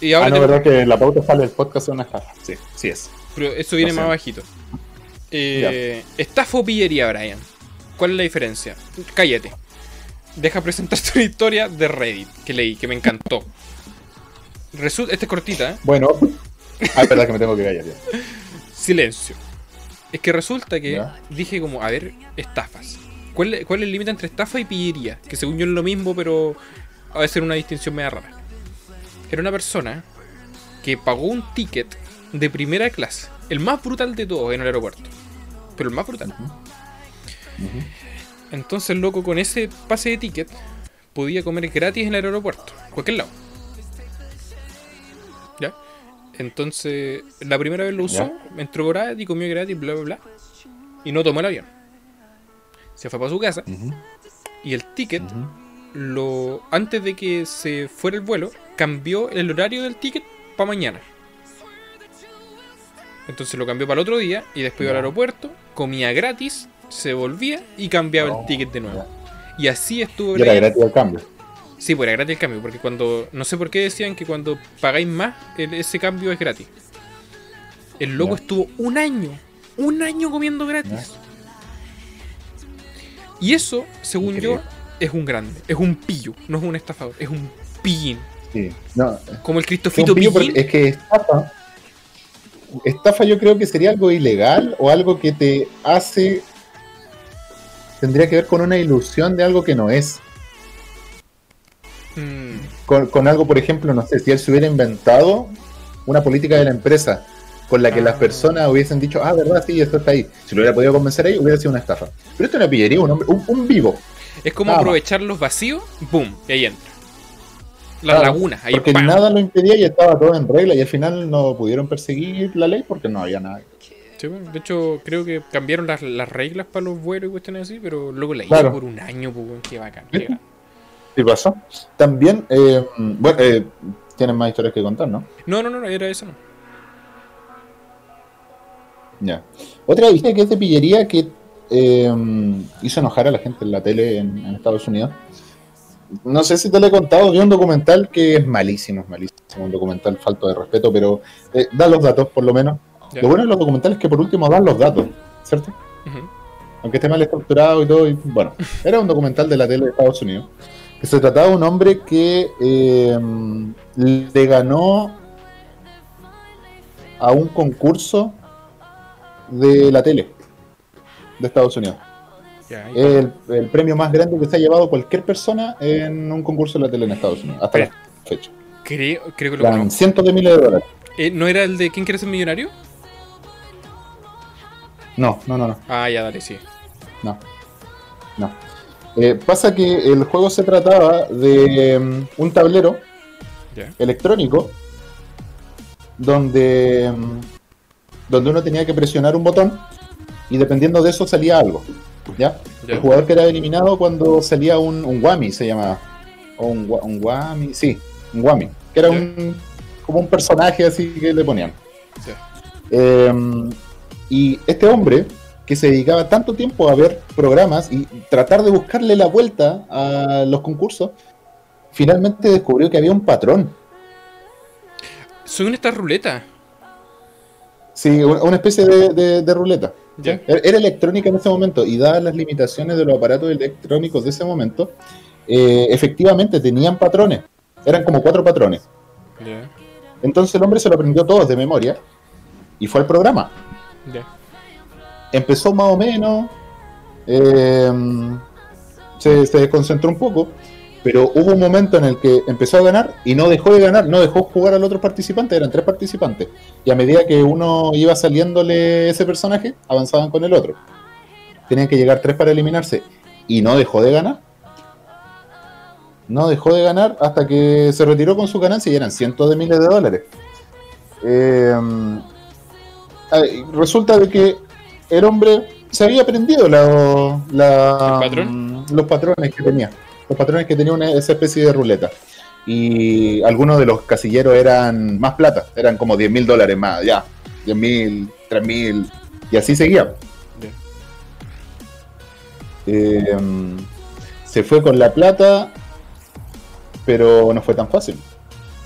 Y Ah, ahora no, tengo- verdad que la pauta sale del podcast es una estafa. Sí, sí es. pero esto viene no sé. más bajito. Eh, estafa o pillería, Brian. ¿Cuál es la diferencia? Cállate. Deja presentarte una historia de Reddit que leí, que me encantó. Resulta, esta es cortita, ¿eh? Bueno, ah, es verdad que me tengo que callar ya. Silencio. Es que resulta que Ya. dije como, a ver, estafas. ¿Cuál, cuál es el límite entre estafa y pillería? Que según yo es lo mismo, pero a veces una distinción media rara. Era una persona que pagó un ticket de primera clase. El más brutal de todos en el aeropuerto. Pero el más brutal. Entonces el loco con ese pase de ticket podía comer gratis en el aeropuerto. Cualquier lado. ¿Ya? Entonces, la primera vez lo usó, entró gratis, comió gratis, bla, bla, bla. Y no tomó el avión. Se fue para su casa. Y el ticket, lo antes de que se fuera el vuelo, cambió el horario del ticket para mañana. Entonces lo cambió para el otro día y después iba al Ya. aeropuerto, comía gratis, se volvía y cambiaba No, el ticket de nuevo. Y así estuvo Y era gratis el cambio. Sí, pues era gratis el cambio, porque cuando. No sé por qué decían que cuando pagáis más, el- ese cambio es gratis. El loco estuvo un año, un año comiendo gratis. Y eso, según Increíble. yo, es un grande, es un pillo, no es un estafador, es un pillín. Sí. No, Como el Cristofito pillo Pillín. es que estafa. Estafa yo creo que sería algo ilegal o algo que te hace. Tendría que ver con una ilusión de algo que no es. Mm, Con, con algo, por ejemplo, no sé, si él se hubiera inventado una política de la empresa con la que las Ah. personas hubiesen dicho, ah, verdad, sí, esto está ahí. Si lo hubiera podido convencer ahí, hubiera sido una estafa. Pero esto es una pillería, un, hombre, un, un vivo. Es como Nada más. aprovechar los vacíos, boom, y ahí entra. Las Claro, lagunas, ahí Porque ¡pam! nada lo impedía y estaba todo en regla y al final no pudieron perseguir la ley porque no había nada. Sí, bueno, de hecho, creo que cambiaron las, las reglas para los vuelos y cuestiones así, pero luego la Claro. por un año, pues, qué bacán. qué bacán. ¿Qué pasó? También, eh, bueno, eh, tienen más historias que contar, ¿no? No, no, no, era eso, no. Ya. Otra historia que es de pillería que eh, hizo enojar a la gente en la tele en, en Estados Unidos. No sé si te lo he contado, vi un documental que es malísimo, es malísimo, un documental falto de respeto, pero eh, da los datos por lo menos. Lo bueno de los documentales es que por último dan los datos, ¿cierto? Aunque esté mal estructurado y todo, y bueno, era un documental de la tele de Estados Unidos, se trataba de un hombre que eh, le ganó a un concurso de la tele de Estados Unidos. El, el premio más grande que se ha llevado cualquier persona en un concurso de la tele en Estados Unidos, hasta la fecha. creo, creo que lo Eran cientos de miles de dólares. Eh, ¿No era el de ¿Quién quiere ser millonario? No, no, no, no. Ah, ya, dale, sí. No. No. Eh, pasa que el juego se trataba de mm, un tablero electrónico donde, mm, donde uno tenía que presionar un botón y dependiendo de eso salía algo. ¿Ya? El jugador que era eliminado cuando salía un, un Wami se llamaba. O un, un Wami, sí, un Wami. Que era un como un personaje así que le ponían. Eh, y este hombre, que se dedicaba tanto tiempo a ver programas y tratar de buscarle la vuelta a los concursos, finalmente descubrió que había un patrón. Soy una esta ruleta. Sí, una especie de, de- de ruleta. Ya. Era era electrónica en ese momento y dadas las limitaciones de los aparatos electrónicos de ese momento, eh, efectivamente tenían patrones. Eran como cuatro patrones. Ya. Entonces el hombre se lo aprendió todos de memoria y fue al programa. Ya. Empezó más o menos, eh, se, desconcentró un poco, pero hubo un momento en el que empezó a ganar y no dejó de ganar, no dejó jugar al otro participante, eran tres participantes, y a medida que uno iba saliéndole ese personaje, avanzaban con el otro. Tenían que llegar tres para eliminarse, y no dejó de ganar. No dejó de ganar hasta que se retiró con su ganancia y eran cientos de miles de dólares. Eh, resulta de que el hombre se había aprendido la- la- ¿El patrón? los patrones que tenía. Los patrones que tenía una, esa especie de ruleta. Y algunos de los casilleros eran más plata, eran como 10 mil dólares más, ya. 10 mil, 3 mil, y así seguía. Eh, se fue con la plata, pero no fue tan fácil,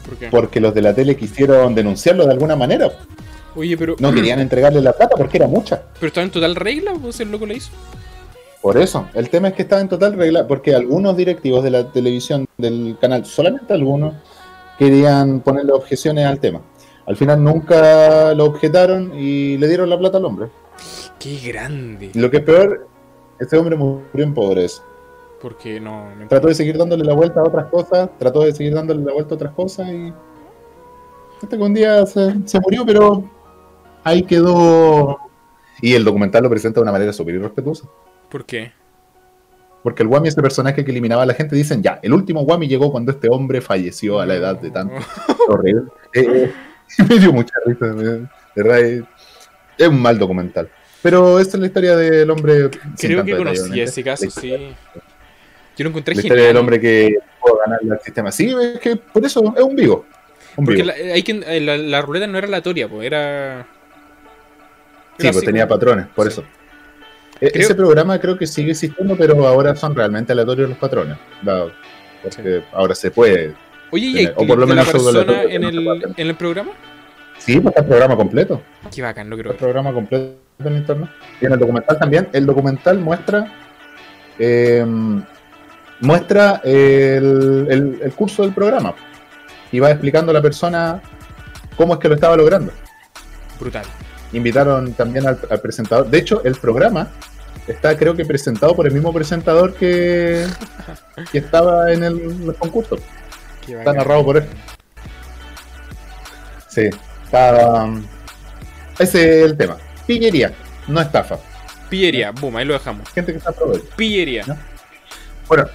¿Por qué? porque los de la tele quisieron denunciarlo de alguna manera. Oye, pero. No querían entregarle la plata porque era mucha. ¿Pero estaba en total regla o si el loco la hizo? Por eso, el tema es que estaba en total regla, porque algunos directivos de la televisión del canal, solamente algunos, querían ponerle objeciones al tema. Al final nunca lo objetaron y le dieron la plata al hombre. Qué grande. Lo que es peor, este hombre murió en pobreza. Porque no. no Trató de seguir dándole la vuelta a otras cosas, trató de seguir dándole la vuelta a otras cosas y. Hasta que un día se, se murió, pero ahí quedó. Y el documental lo presenta de una manera súper irrespetuosa. ¿Por qué? Porque el Wami, este personaje que eliminaba a la gente, dicen ya, el último Wami llegó cuando este hombre falleció a la edad de tanto. Horrible. Eh, eh, me dio mucha risa. De verdad, eh, es un mal documental. Pero esta es la historia del hombre. Creo que detalle, conocí ese caso, sí. Yo lo encontré La genial. historia del hombre que pudo ganarle al sistema. Sí, es que por eso es un vivo. Un Porque vivo. la, hay que, eh, la, la ruleta no era aleatoria, pues era. Sí, pues tenía patrones, por Sí. eso. E- Creo- Ese programa creo que sigue existiendo, pero ahora son realmente aleatorios los patrones. Da- Porque ahora se puede. Oye, ¿y hay o por lo la menos pseudo persona en no el, en el programa? Sí, pues está el programa completo. Qué bacán, lo el creo. programa completo en internet. Y en el documental también. El documental muestra. eh, muestra el, el- el curso del programa. Y va explicando a la persona cómo es que lo estaba logrando. Brutal. Invitaron también al, al presentador. De hecho, el programa está, creo que, presentado por el mismo presentador que, que estaba en el, concurso. Qué Está bacán. narrado por él. Sí, está. um, ese es el tema. Pillería, no estafa. Pillería, boom, ahí lo dejamos. Gente que está probando. Pillería. ¿No? Bueno,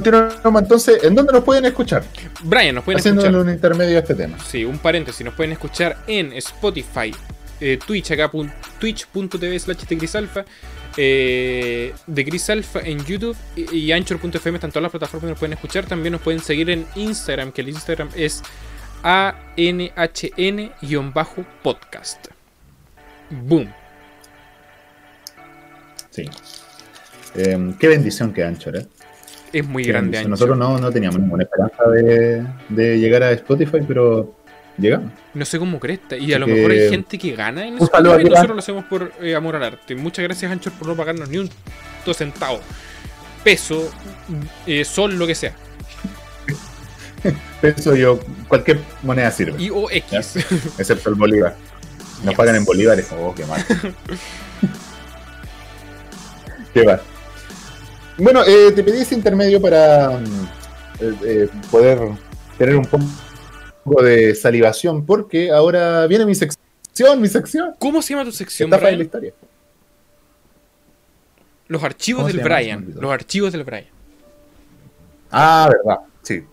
continuamos entonces. ¿En dónde nos pueden escuchar? Brian, nos pueden Haciendo escuchar. un intermedio a este tema. Sí, un paréntesis, nos pueden escuchar en Spotify, eh, Twitch acá, twitch.tv slash de Grisalfa, eh, de Grisalfa en YouTube y, y Anchor.fm están todas las plataformas que nos pueden escuchar. También nos pueden seguir en Instagram, que el Instagram es ANHN-podcast. Boom. Sí. Eh, qué bendición que Anchor, ¿eh? Es muy grande. Anchor. Nosotros no, no teníamos ninguna esperanza de, de llegar a Spotify, pero llegamos. No sé cómo cresta. Y a lo mejor hay gente que gana en saludo Spotify y nosotros lo hacemos por eh, amor al arte. Muchas gracias, Anchor, por no pagarnos ni un dos centavos. Peso, eh, sol, lo que sea. Eso yo, cualquier moneda sirve, Y o X. excepto el bolívar. Nos Yes. pagan en bolívares, oh, qué mal. qué mal. Bueno, eh, te pedí ese intermedio para mm, eh, eh, poder tener un poco de salivación, porque ahora viene mi sección, mi sección. ¿Cómo se llama tu sección, Etafa de la Brian? historia. Los archivos ¿Cómo del Brian. Los archivos del Brian. Ah, verdad, sí.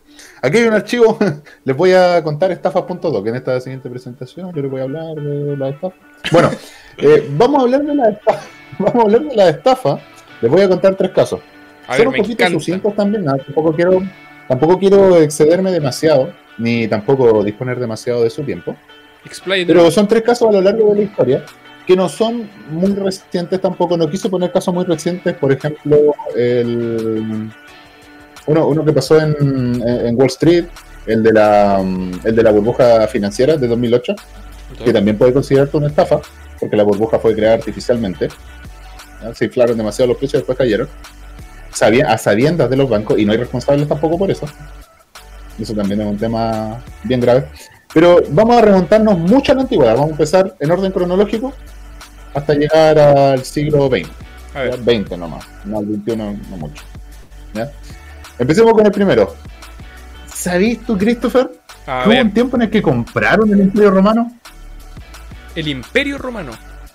Aquí hay un archivo, les voy a contar estafas.doc en esta siguiente presentación, yo les voy a hablar de la estafa. Bueno, eh, vamos a hablar de la estafa, vamos a hablar de la estafa, les voy a contar tres casos. A ver, un poquito encanta. sucintos también, ¿no? tampoco quiero, tampoco quiero excederme demasiado, ni tampoco disponer demasiado de su tiempo. Expláyate. Pero son tres casos a lo largo de la historia que no son muy recientes tampoco. No quise poner casos muy recientes, por ejemplo, el, uno, uno que pasó en, en Wall Street, el de, la, el de la burbuja financiera de 2008, que también puede considerarse una estafa, porque la burbuja fue creada artificialmente. ¿ya? Se inflaron demasiado los precios y después cayeron. Sabía- a sabiendas de los bancos, y no hay responsables tampoco por eso. Eso también es un tema bien grave. Pero vamos a remontarnos mucho a la antigüedad. Vamos a empezar en orden cronológico hasta llegar al siglo XX. A ver. ¿ya? 20 nomás, no al 21 no mucho. ¿ya? Empecemos con el primero. ¿Sabías tú, Christopher, A hubo ver. un tiempo en el que compraron el Imperio Romano? El Imperio Romano.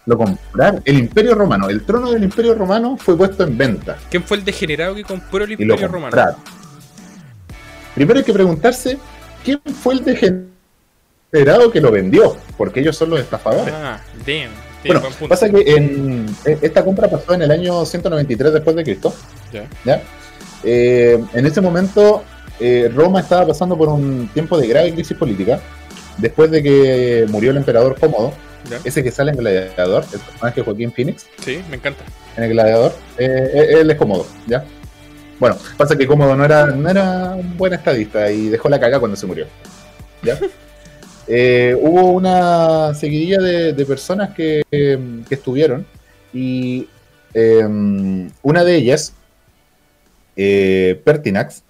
Lo compraron. El Imperio Romano, el trono del Imperio Romano fue puesto en venta ¿Quién fue el degenerado que compró el y lo Imperio Romano? Primero hay que preguntarse quién fue el degenerado que lo vendió, porque ellos son los estafadores. Ah, damn. Sí, Bueno, pasa que en, esta compra pasó en el año 193 después de Cristo. Ya. ¿ya? Eh, en ese momento, eh, Roma estaba pasando por un tiempo de grave crisis política. Después de que murió el emperador Cómodo, Ya. ese que sale en Gladiador, el personaje de Joaquín Phoenix, Sí, me encanta. en el Gladiador, eh, eh, él es Cómodo, ¿ya? Bueno, pasa que Cómodo no era, no era un buen estadista y dejó la caga cuando se murió, ¿ya? Eh, hubo una seguidilla de, de personas que, que estuvieron y eh, una de ellas, eh, Pertinax,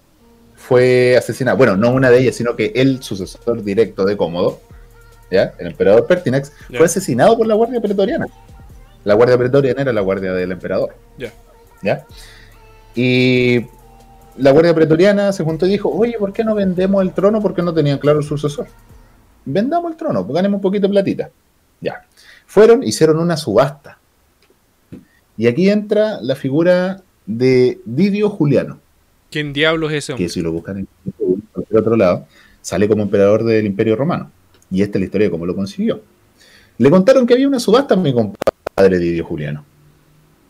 fue asesinada. Bueno, no una de ellas, sino que el sucesor directo de Cómodo, ¿ya? el emperador Pertinax, fue asesinado por la Guardia Pretoriana. La Guardia Pretoriana era la guardia del emperador. Ya. ¿ya? Y la Guardia Pretoriana se juntó y dijo, oye, ¿por qué no vendemos el trono? Porque no tenían claro el sucesor. Vendamos el trono, pues ganemos un poquito de platita. Ya. Fueron, hicieron una subasta. Y aquí entra la figura de Didio Juliano, ¿Quién diablos es ese que hombre? si lo buscan en cualquier otro lado, sale como emperador del Imperio Romano. Y esta es la historia de cómo lo consiguió. Le contaron que había una subasta a mi compadre Didio Juliano.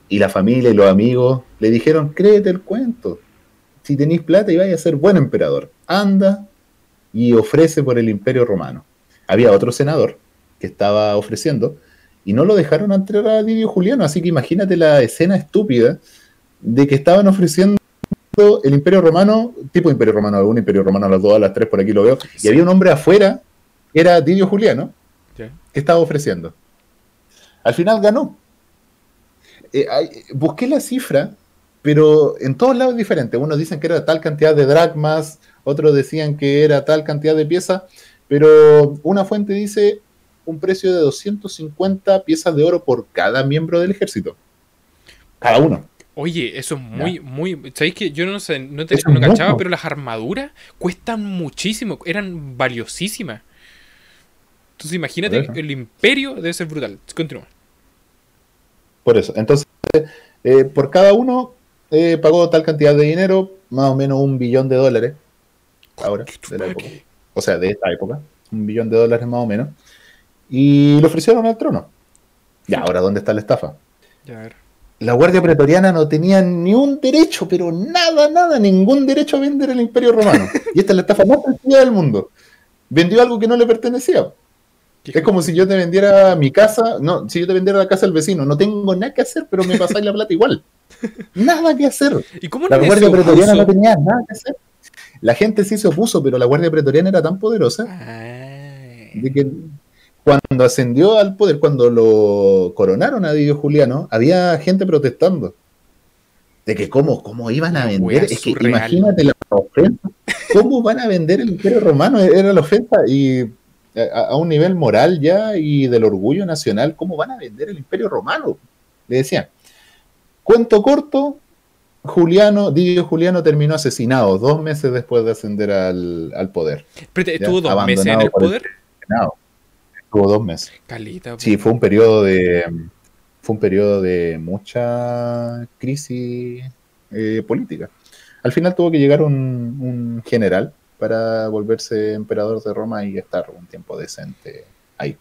Y la familia y los amigos le dijeron, créete el cuento. Si tenéis plata y vais a ser buen emperador, anda y ofrece por el Imperio Romano. Había otro senador que estaba ofreciendo y no lo dejaron entrar a Didio Juliano. Así que imagínate la escena estúpida de que estaban ofreciendo el Imperio Romano, tipo Imperio Romano, algún Imperio Romano a las dos, a las tres, por aquí lo veo, y había un hombre afuera, era Didio Juliano, que estaba ofreciendo. Al final ganó. Eh, busqué la cifra, pero en todos lados es diferente. Unos dicen que era tal cantidad de dracmas, otros decían que era tal cantidad de piezas, pero una fuente dice un precio de 250 piezas de oro por cada miembro del ejército. Cada uno. Oye, eso es muy, muy. ¿Sabéis que yo no sé, no, te, no cachaba, pero las armaduras cuestan muchísimo, eran valiosísimas. Entonces imagínate, el imperio debe ser brutal. Continúa. Por eso. Entonces, eh, por cada uno eh, pagó tal cantidad de dinero, más o menos un billón de dólares. Ahora, de la época. O sea, de esta época. Un billón de dólares más o menos. Y le ofrecieron al trono. Ya, ahora, ¿dónde está la estafa? Ya, a ver. La Guardia Pretoriana no tenía ni un derecho, pero nada, nada, ningún derecho a vender el Imperio Romano. Y esta es la estafa más sencilla del mundo. Vendió algo que no le pertenecía. Es como si yo te vendiera mi casa, no, si yo te vendiera la casa del vecino, no tengo nada que hacer, pero me pasáis la plata igual. Nada que hacer. ¿Y cómo La Guardia Pretoriana no tenía nada que hacer. La gente sí se opuso, pero la Guardia Pretoriana era tan poderosa de que cuando ascendió al poder, cuando lo coronaron a Didio Juliano, había gente protestando. De que cómo, cómo iban a vender. Es que surreal. imagínate la ofensa. ¿Cómo van a vender el Imperio Romano? Era la ofensa. Y a, a un nivel moral ya y del orgullo nacional, ¿cómo van a vender el Imperio Romano? Le decían. Cuento corto, Juliano, Didio Juliano terminó asesinado dos meses después de ascender al, al poder. Ya, ¿Estuvo dos meses en el poder? Estuvo dos meses. Calita. Sí, fue un periodo de fue un periodo de mucha crisis eh, política. Al final tuvo que llegar un, un general para volverse emperador de Roma y estar un tiempo decente ahí.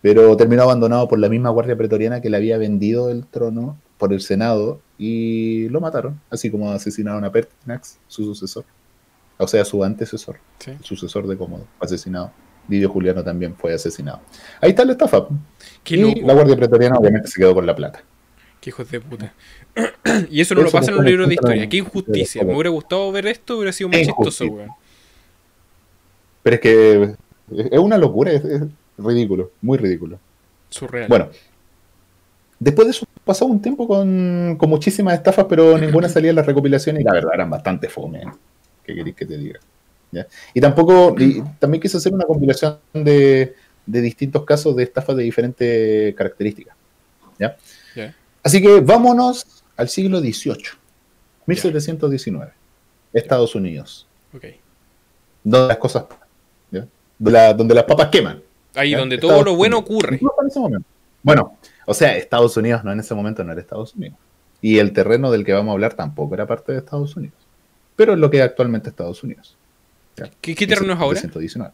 Pero terminó abandonado por la misma guardia pretoriana que le había vendido el trono por el Senado y lo mataron, así como asesinaron a Pertinax, su sucesor. O sea, su antecesor, Sí. sucesor de Cómodo, asesinado. Didio Juliano también fue asesinado. Ahí está la estafa. Qué y loco. la Guardia Pretoriana obviamente se quedó con la plata. Qué hijos de puta. y eso no lo pasa en un libro de historia. Qué injusticia. Me hubiera gustado ver esto, hubiera sido más Qué chistoso, weón. Pero es que es una locura, es, es ridículo, muy ridículo. Surreal. Bueno, después de eso pasó un tiempo con, con muchísimas estafas, pero ninguna salía en las recopilaciones y la verdad eran bastante fome. ¿eh? ¿Qué queréis que te diga? ¿Ya? Y tampoco, y también quise hacer una compilación de, de distintos casos de estafas de diferentes características. ¿ya? Así que vámonos al siglo XVIII, 1719, Estados Unidos, Ok. donde las cosas, Donde, la- donde las papas queman. Ahí ¿ya? donde Estados todo lo bueno ocurre. Incluso en ese momento. Bueno, o sea, Estados Unidos no en ese momento no era Estados Unidos. Y el terreno del que vamos a hablar tampoco era parte de Estados Unidos. Pero es lo que es actualmente Estados Unidos. ¿ya? ¿Qué, qué terreno es ahora? 1719.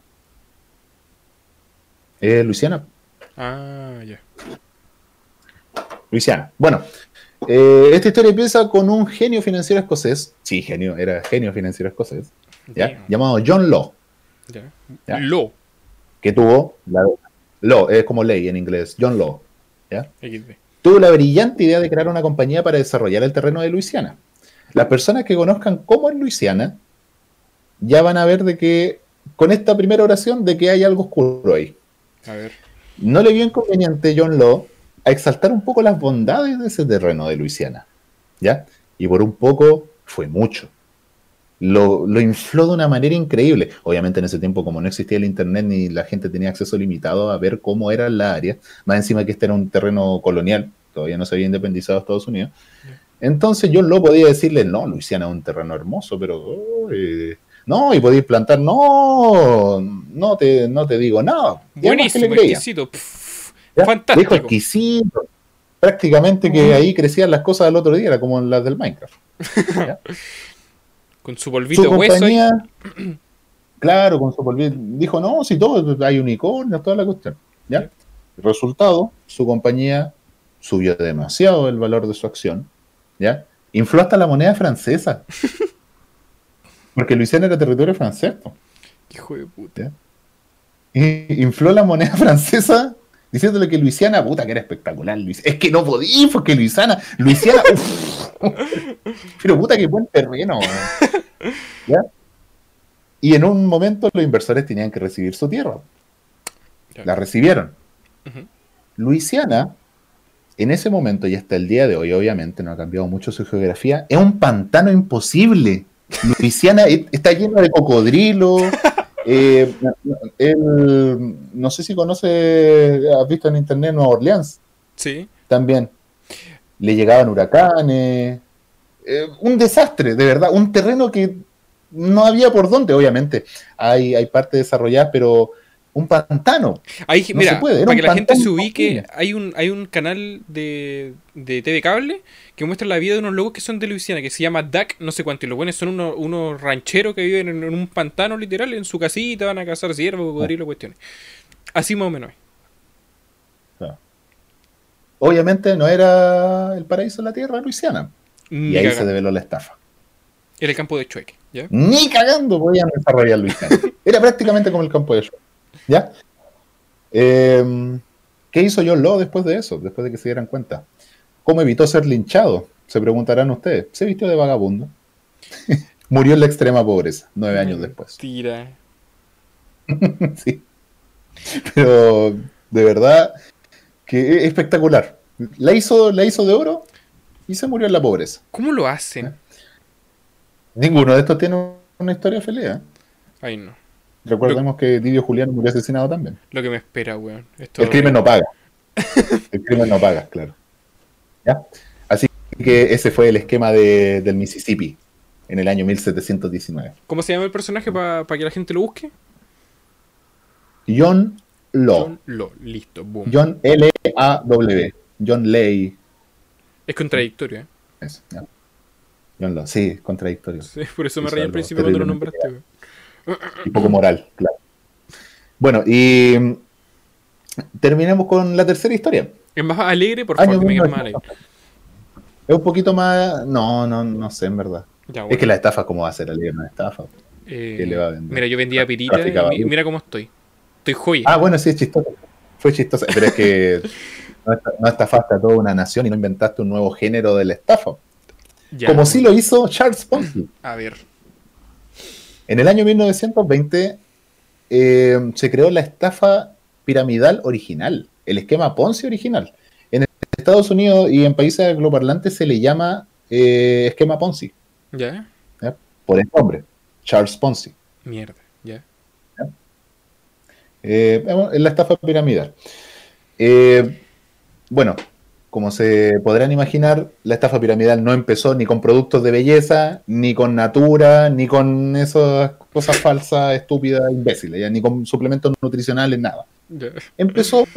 Eh, Luisiana. Ah, ya. Luisiana. Bueno, eh, esta historia empieza con un genio financiero escocés. Sí, genio, era genio financiero escocés. Llamado John Law. Ya. Ya. Lo. Que tuvo. La, Law, es como ley en inglés. John Law. tuvo la brillante idea de crear una compañía para desarrollar el terreno de Luisiana. Las personas que conozcan cómo es Luisiana ya van a ver de que con esta primera oración de que hay algo oscuro ahí. A ver. No le vio inconveniente John Law a exaltar un poco las bondades de ese terreno de Luisiana, ¿ya? Y por un poco fue mucho. Lo, lo, infló de una manera increíble. Obviamente en ese tiempo, como no existía el Internet ni la gente tenía acceso limitado a ver cómo era la área, más encima que este era un terreno colonial, todavía no se había independizado Estados Unidos. Entonces yo lo podía decirle, no, Luisiana es un terreno hermoso, pero... eh, no, y podéis plantar, no, no te, no te digo nada. Buenísimo, exquisito. Pff, fantástico. Dijo exquisito. Prácticamente que ahí crecían las cosas del otro día, era como las del Minecraft. con su polvito su hueso. Compañía, claro, con su polvito. Dijo, no, si todo, hay unicornios, toda la cuestión. ¿ya? Resultado, su compañía subió demasiado el valor de su acción. ¿ya? Infló hasta la moneda francesa. Porque Luisiana era territorio francés. Hijo de puta. Infló la moneda francesa diciéndole que Luisiana, puta, que era espectacular. Luis. Es que no podía, porque Luisiana, Luisiana, pero puta, que buen terreno. ¿Ya? Y en un momento los inversores tenían que recibir su tierra. La recibieron. Uh -huh. Luisiana, en ese momento y hasta el día de hoy, obviamente no ha cambiado mucho su geografía, es un pantano imposible. Luisiana está lleno de cocodrilos. Eh, no sé si conoce, has visto en internet Nueva Orleans. Sí. También. Le llegaban huracanes. Eh, un desastre, de verdad. Un terreno que no había por dónde, obviamente. Hay, hay partes desarrolladas, pero un pantano. Ahí, no mira, para que la gente se ubique, hay un, hay un canal de, de TV Cable que muestra la vida de unos locos que son de Luisiana, que se llama Duck, no sé cuánto, y los buenos son unos, unos rancheros que viven en, en, un pantano literal, en su casita, van a cazar ciervos, cocodrilos, cuestiones. Así más o menos. Claro. Obviamente no era el paraíso de la tierra Luisiana. Ni y ahí cagando. se develó la estafa. Era el campo de Chueque, ¿ya? Ni cagando podían desarrollar Luisiana. era prácticamente como el campo de Chueque. ¿Ya? Eh, ¿Qué hizo John Law después de eso? Después de que se dieran cuenta. ¿Cómo evitó ser linchado? Se preguntarán ustedes. Se vistió de vagabundo. Murió en la extrema pobreza, nueve años después. Tira. sí. Pero de verdad que es espectacular. La hizo, la hizo de oro y se murió en la pobreza. ¿Cómo lo hacen? ¿Eh? Ninguno de estos tiene una historia feliz. ¿eh? Ay, no. Recordemos lo... que Didio Julián murió asesinado también. Lo que me espera, weón. Esto el crimen no paga. el crimen no paga, claro. ¿Ya? Así que ese fue el esquema de, del Mississippi en el año 1719. ¿Cómo se llama el personaje para pa que la gente lo busque? John Law. John Law, listo, boom. John L-A-W. John Lay. Es contradictorio, ¿eh? Eso, ya. John Law, sí, contradictorio. Sí, por eso me reí al principio cuando lo nombraste, weón y poco moral, claro. Bueno, y mm, terminemos con la tercera historia. ¿Es más alegre? Por favor, que me más alegre. Es un poquito más. No, no, no sé, en verdad. Ya, bueno. Es que la estafa, ¿cómo va a ser alegre una estafa? Eh, ¿Qué le va a vender? Mira, yo vendía pirita y mira cómo estoy. Estoy joya. Ah, bueno, sí, es chistoso. Fue chistoso. Pero es que no estafaste a toda una nación y no inventaste un nuevo género de la estafa. Ya. Como sí lo hizo Charles Ponzi. A ver. En el año 1920 eh, se creó la estafa piramidal original, el esquema Ponzi original. En Estados Unidos y en países angloparlantes se le llama eh, esquema Ponzi. ¿Ya? ¿Ya? Por el nombre, Charles Ponzi. Mierda, ¿ya? ¿Ya? Eh, la estafa piramidal. Bueno, como se podrán imaginar, la estafa piramidal no empezó ni con productos de belleza, ni con natura, ni con esas cosas falsas, estúpidas, imbéciles, ya, ni con suplementos nutricionales, nada. Empezó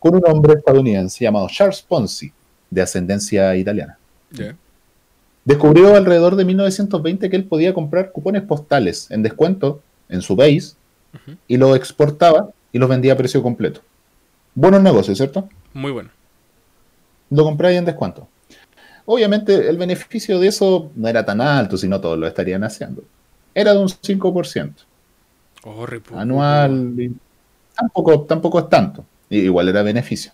con un hombre estadounidense llamado Charles Ponzi, de ascendencia italiana. Yeah. Descubrió alrededor de 1920 que él podía comprar cupones postales en descuento en su país uh -huh. y los exportaba y los vendía a precio completo. Buenos negocios, ¿cierto? Muy bueno lo compráis en descuento. Obviamente el beneficio de eso no era tan alto, si no todos lo estarían haciendo. Era de un 5%. Oh, anual. Tampoco, tampoco es tanto. Igual era beneficio.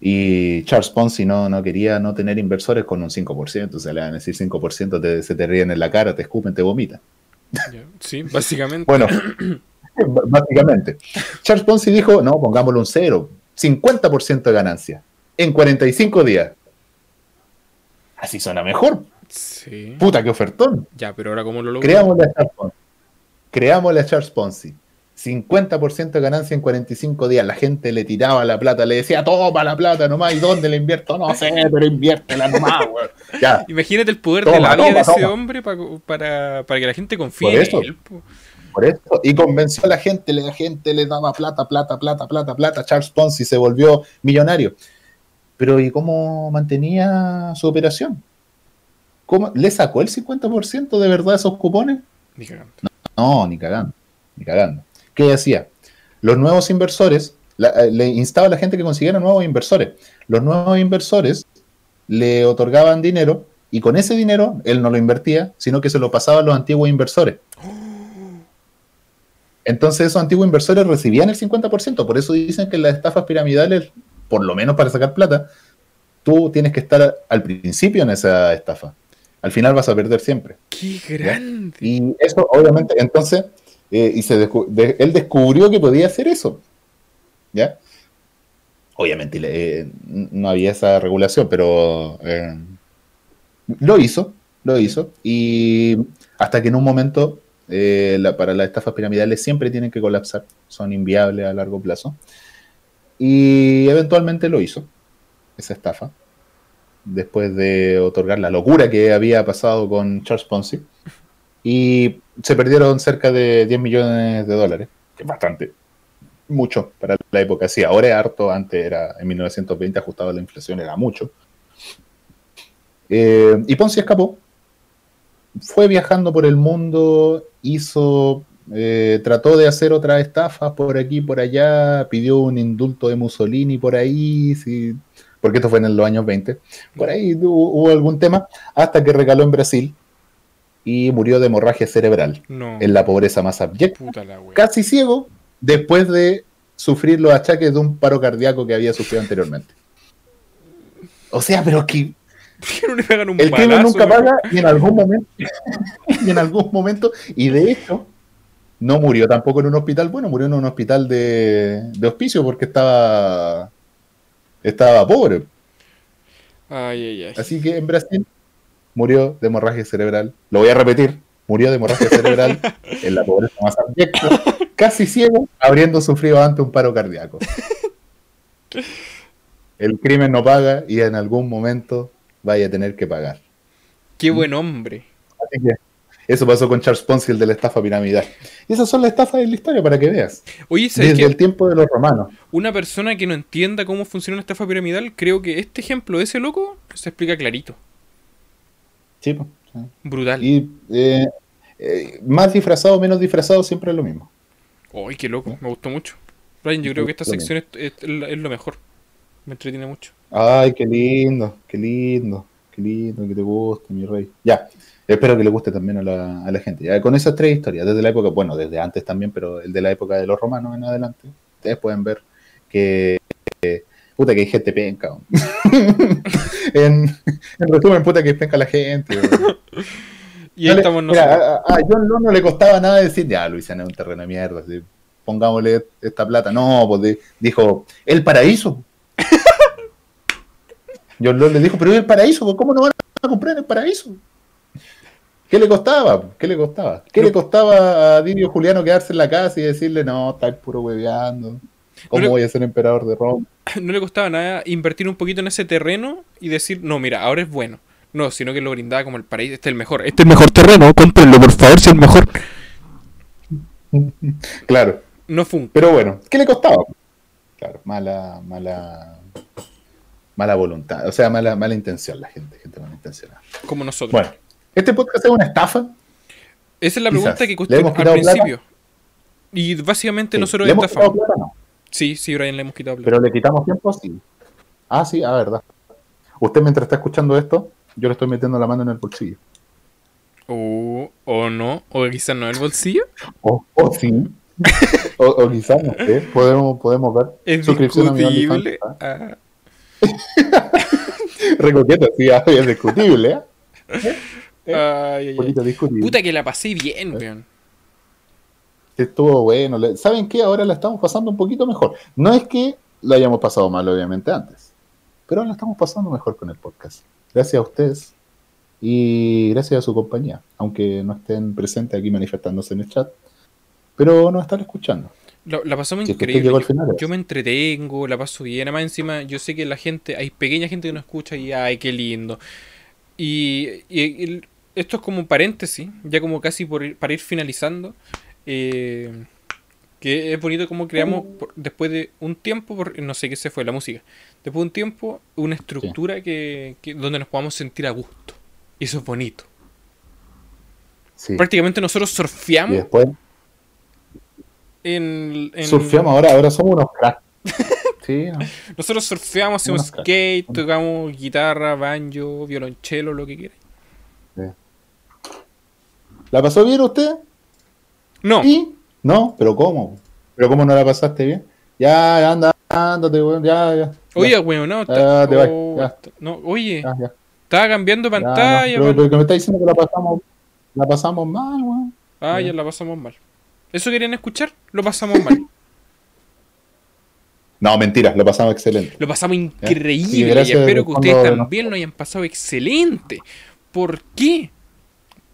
Y Charles Ponzi no, no quería no tener inversores con un 5%. O sea, le van a decir 5%, te, se te ríen en la cara, te escupen, te vomitan. Sí, básicamente. bueno, básicamente. Charles Ponzi dijo, no, pongámoslo un cero. 50% de ganancia en 45 días. Así suena mejor. Sí. Puta, qué ofertón. Ya, pero ahora cómo lo logró. Creamos la Charles Ponzi. Creamos la Charles Ponzi. 50% de ganancia en 45 días. La gente le tiraba la plata, le decía, toma la plata nomás, ¿y dónde la invierto? No sé, pero inviértela nomás. Ya. Imagínate el poder Toma, de de toma, ese toma. hombre pa- para, para que la gente confíe Por en eso. él. po. Por eso. Y convenció a la gente, la gente le daba plata, plata, plata, plata, plata. Charles Ponzi se volvió millonario. Pero ¿y cómo mantenía su operación? ¿Cómo? ¿Le sacó el 50% de verdad esos cupones? Ni cagando. No, ni cagando, ni cagando. ¿Qué hacía? Los nuevos inversores, la- eh, le instaba a la gente que consiguiera nuevos inversores. Los nuevos inversores le otorgaban dinero y con ese dinero él no lo invertía, sino que se lo pasaba a los antiguos inversores. Entonces esos antiguos inversores recibían el 50%, por eso dicen que las estafas piramidales, por lo menos para sacar plata, tú tienes que estar al principio en esa estafa. Al final vas a perder siempre. ¡Qué grande! Y eso, obviamente, entonces, eh, y se descu- de- él descubrió que podía hacer eso. ¿Ya? Obviamente eh, no había esa regulación, pero eh, lo hizo, lo hizo. Y hasta que en un momento, la- para las estafas piramidales siempre tienen que colapsar, son inviables a largo plazo. Y eventualmente lo hizo, esa estafa, después de otorgar la locura que había pasado con Charles Ponzi. Y se perdieron cerca de 10 millones de dólares, que es bastante, mucho para la época. Sí, ahora es harto, antes era en 1920 ajustado a la inflación, era mucho. Eh, y Ponzi escapó, fue viajando por el mundo, hizo, eh, trató de hacer otras estafas por aquí, por allá, pidió un indulto de Mussolini por ahí, sí, porque esto fue en los años 20. Por ahí hubo, hubo algún tema, hasta que recaló en Brasil y murió de hemorragia cerebral, No. en la pobreza más abyecta, casi ciego, después de sufrir los achaques de un paro cardíaco que había sufrido anteriormente. O sea, pero que ¿Por qué no le pegan un el crimen nunca paga y en algún momento, y en algún momento, y de hecho, no murió tampoco en un hospital, bueno, murió en un hospital de, de hospicio porque estaba, estaba pobre. Ay, ay, ay. Así que en Brasil murió de hemorragia cerebral. Lo voy a repetir, murió de hemorragia cerebral en la pobreza más abyecta, casi ciego, habiendo sufrido antes un paro cardíaco. El crimen no paga y en algún momento vaya a tener que pagar. Qué buen hombre. Así que eso pasó con Charles Ponzi, el de la estafa piramidal. Y esas son las estafas de la historia para que veas. Oye, ¿sabes Desde el tiempo de los romanos. Una persona que no entienda cómo funciona una estafa piramidal, creo que este ejemplo de ese loco se explica clarito. Sí, pues. Brutal. Y eh, eh, más disfrazado o menos disfrazado siempre es lo mismo. Uy, qué loco. Me gustó mucho. Brian, yo creo que esta Lo sección es lo mejor. Me entretiene mucho. Ay, qué lindo, qué lindo, qué lindo, que te guste, mi rey. Ya, espero que le guste también a la, a la gente. Ya, con esas tres historias, desde la época, bueno, desde antes también, pero el de la época de los romanos en adelante, ustedes pueden ver que, eh, puta, que hay gente penca. en, en resumen, puta, que penca la gente. Y ahí estamos mira, nosotros. a, a John no le costaba nada decir, ya, Luisiana es un terreno de mierda, así, pongámosle esta plata. No, pues di- dijo, el paraíso. John Law le dijo, pero es el paraíso, ¿cómo no van a comprar el paraíso? ¿Qué le costaba? ¿Qué le costaba? ¿Qué No. le costaba a Didio Juliano quedarse en la casa y decirle, no, está puro hueveando? ¿Cómo No le- voy a ser emperador de Roma? No le costaba nada invertir un poquito en ese terreno y decir, no, mira, ahora es bueno. No, sino que lo brindaba como el paraíso. Este es el mejor. Este es el mejor terreno. Cómprenlo, por favor, si es el mejor. Claro, No fue un pero bueno, ¿qué le costaba? Claro, mala, mala, mala voluntad, o sea, mala, mala intención la gente, gente malintencionada. como nosotros. Bueno, ¿este podcast es una estafa? Esa es la quizás. pregunta que ¿Le costó hemos al plata? principio. Y básicamente Sí. nosotros ¿Le hemos quitado estafamos. plata? No. Sí, sí, Brian, le hemos quitado plata. Pero le quitamos tiempo, sí. Ah, sí, a verdad. Usted mientras está escuchando esto, yo le estoy metiendo la mano en el bolsillo. O, o no, o quizás no el bolsillo. O, o sí. o, o quizás, no sé, podemos, podemos ver. Es Suscripción a mi discutible. ¿ah? Ah, Recoqueta, sí, ah, es discutible, ¿eh? ay, ay, ay. discutible. Puta que la pasé bien, weón. Estuvo bueno. ¿Saben qué? Ahora la estamos pasando un poquito mejor. No es que la hayamos pasado mal, obviamente, antes. Pero ahora la estamos pasando mejor con el podcast. Gracias a ustedes. y gracias a su compañía, aunque no estén presentes aquí manifestándose en el chat, pero nos están escuchando. La, la pasamos increíble. yo, me entretengo, la paso bien. Además, encima, yo sé que la gente, hay pequeña gente que nos escucha y ay, qué lindo. Y, esto es como paréntesis, ya como casi por para ir finalizando. Eh, que es bonito como creamos después de un tiempo, por, no sé qué se fue, la música. Después de un tiempo, una estructura que, donde nos podamos sentir a gusto. Y eso es bonito. Prácticamente nosotros surfeamos. después, en, Surfeamos ahora, ahora somos unos cracks. sí, Nosotros surfeamos, hacemos skate, tocamos guitarra, banjo, violonchelo, lo que quieran. ¿La pasó bien usted? No. No, pero ¿cómo? ¿Pero cómo no la pasaste bien? Ya, anda, ándate, weón, ya, ya. Oye, weón, no, ya, te oh, ya. no, oye, estaba cambiando pantalla. pero, pero, que me está diciendo que la pasamos, la pasamos mal, weón. Ah, ya la pasamos mal. ¿Eso querían escuchar? Lo pasamos mal. No, mentira, lo pasamos excelente. Lo pasamos increíble y espero que ustedes también lo hayan pasado excelente. ¿Por qué?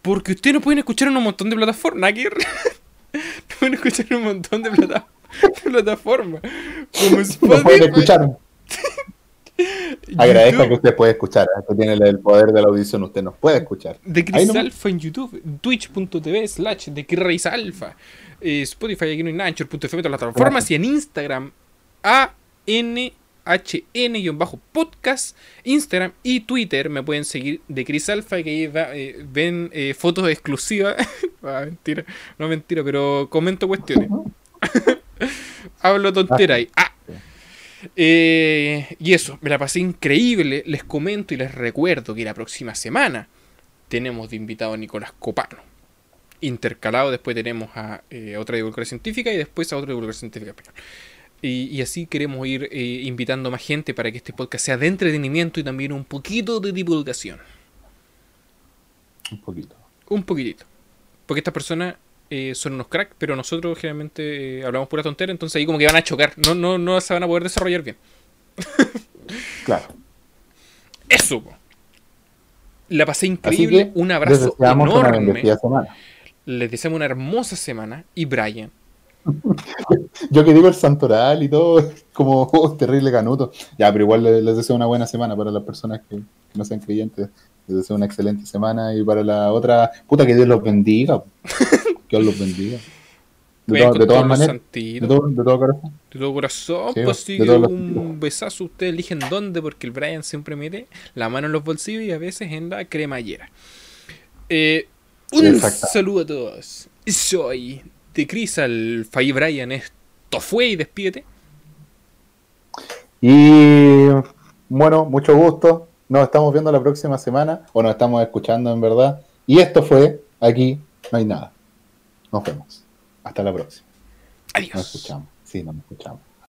Porque ustedes no pueden escuchar en un montón de plataformas. no pueden escuchar en un montón de, plataformas. Como Spotify. No pueden escuchar. Agradezco que usted puede escuchar. ¿eh? Esto tiene el poder de la audición. Usted nos puede escuchar. De Chris en YouTube. Twitch.tv slash de Chris Alpha. Eh, Spotify, aquí no hay Anchor.fm, todas las plataformas. Y en Instagram, a n HN-podcast, Instagram y Twitter. Me pueden seguir de Chris Alpha, que ahí eh, ven eh, fotos exclusivas. ah, mentira, no mentira, pero comento cuestiones. Hablo tontera ahí. Ah. Eh, y eso, me la pasé increíble. Les comento y les recuerdo que la próxima semana tenemos de invitado a Nicolás Copano. Intercalado, después tenemos a otra divulgadora científica y después a otra divulgadora científica y, así queremos ir eh, invitando más gente para que este podcast sea de entretenimiento y también un poquito de divulgación. Un poquito. Un poquitito. Porque estas personas eh, son unos cracks, pero nosotros generalmente eh, hablamos pura tontera, entonces ahí como que van a chocar. No, no, no se van a poder desarrollar bien. claro. Eso. La pasé increíble. Un abrazo enorme. Les deseamos una hermosa semana. Y Brian, Yo que digo el santoral y todo, como oh, terrible canuto. Ya, pero igual les, deseo una buena semana para las personas que, no sean creyentes. Les deseo una excelente semana y para la otra, puta que Dios los bendiga. Que Dios los bendiga. De, todas maneras, de todo, corazón. De todo corazón, pues sí, un besazo. Ustedes eligen dónde, porque el Brian siempre mete la mano en los bolsillos y a veces en la cremallera. Eh, un saludo a todos. Soy de Chris al Fay Brian, esto fue y despídete. Y bueno, mucho gusto. Nos estamos viendo la próxima semana, o nos estamos escuchando en verdad. Y esto fue aquí, no hay nada. Nos vemos. Hasta la próxima. Adiós. Nos escuchamos. Sí, nos escuchamos.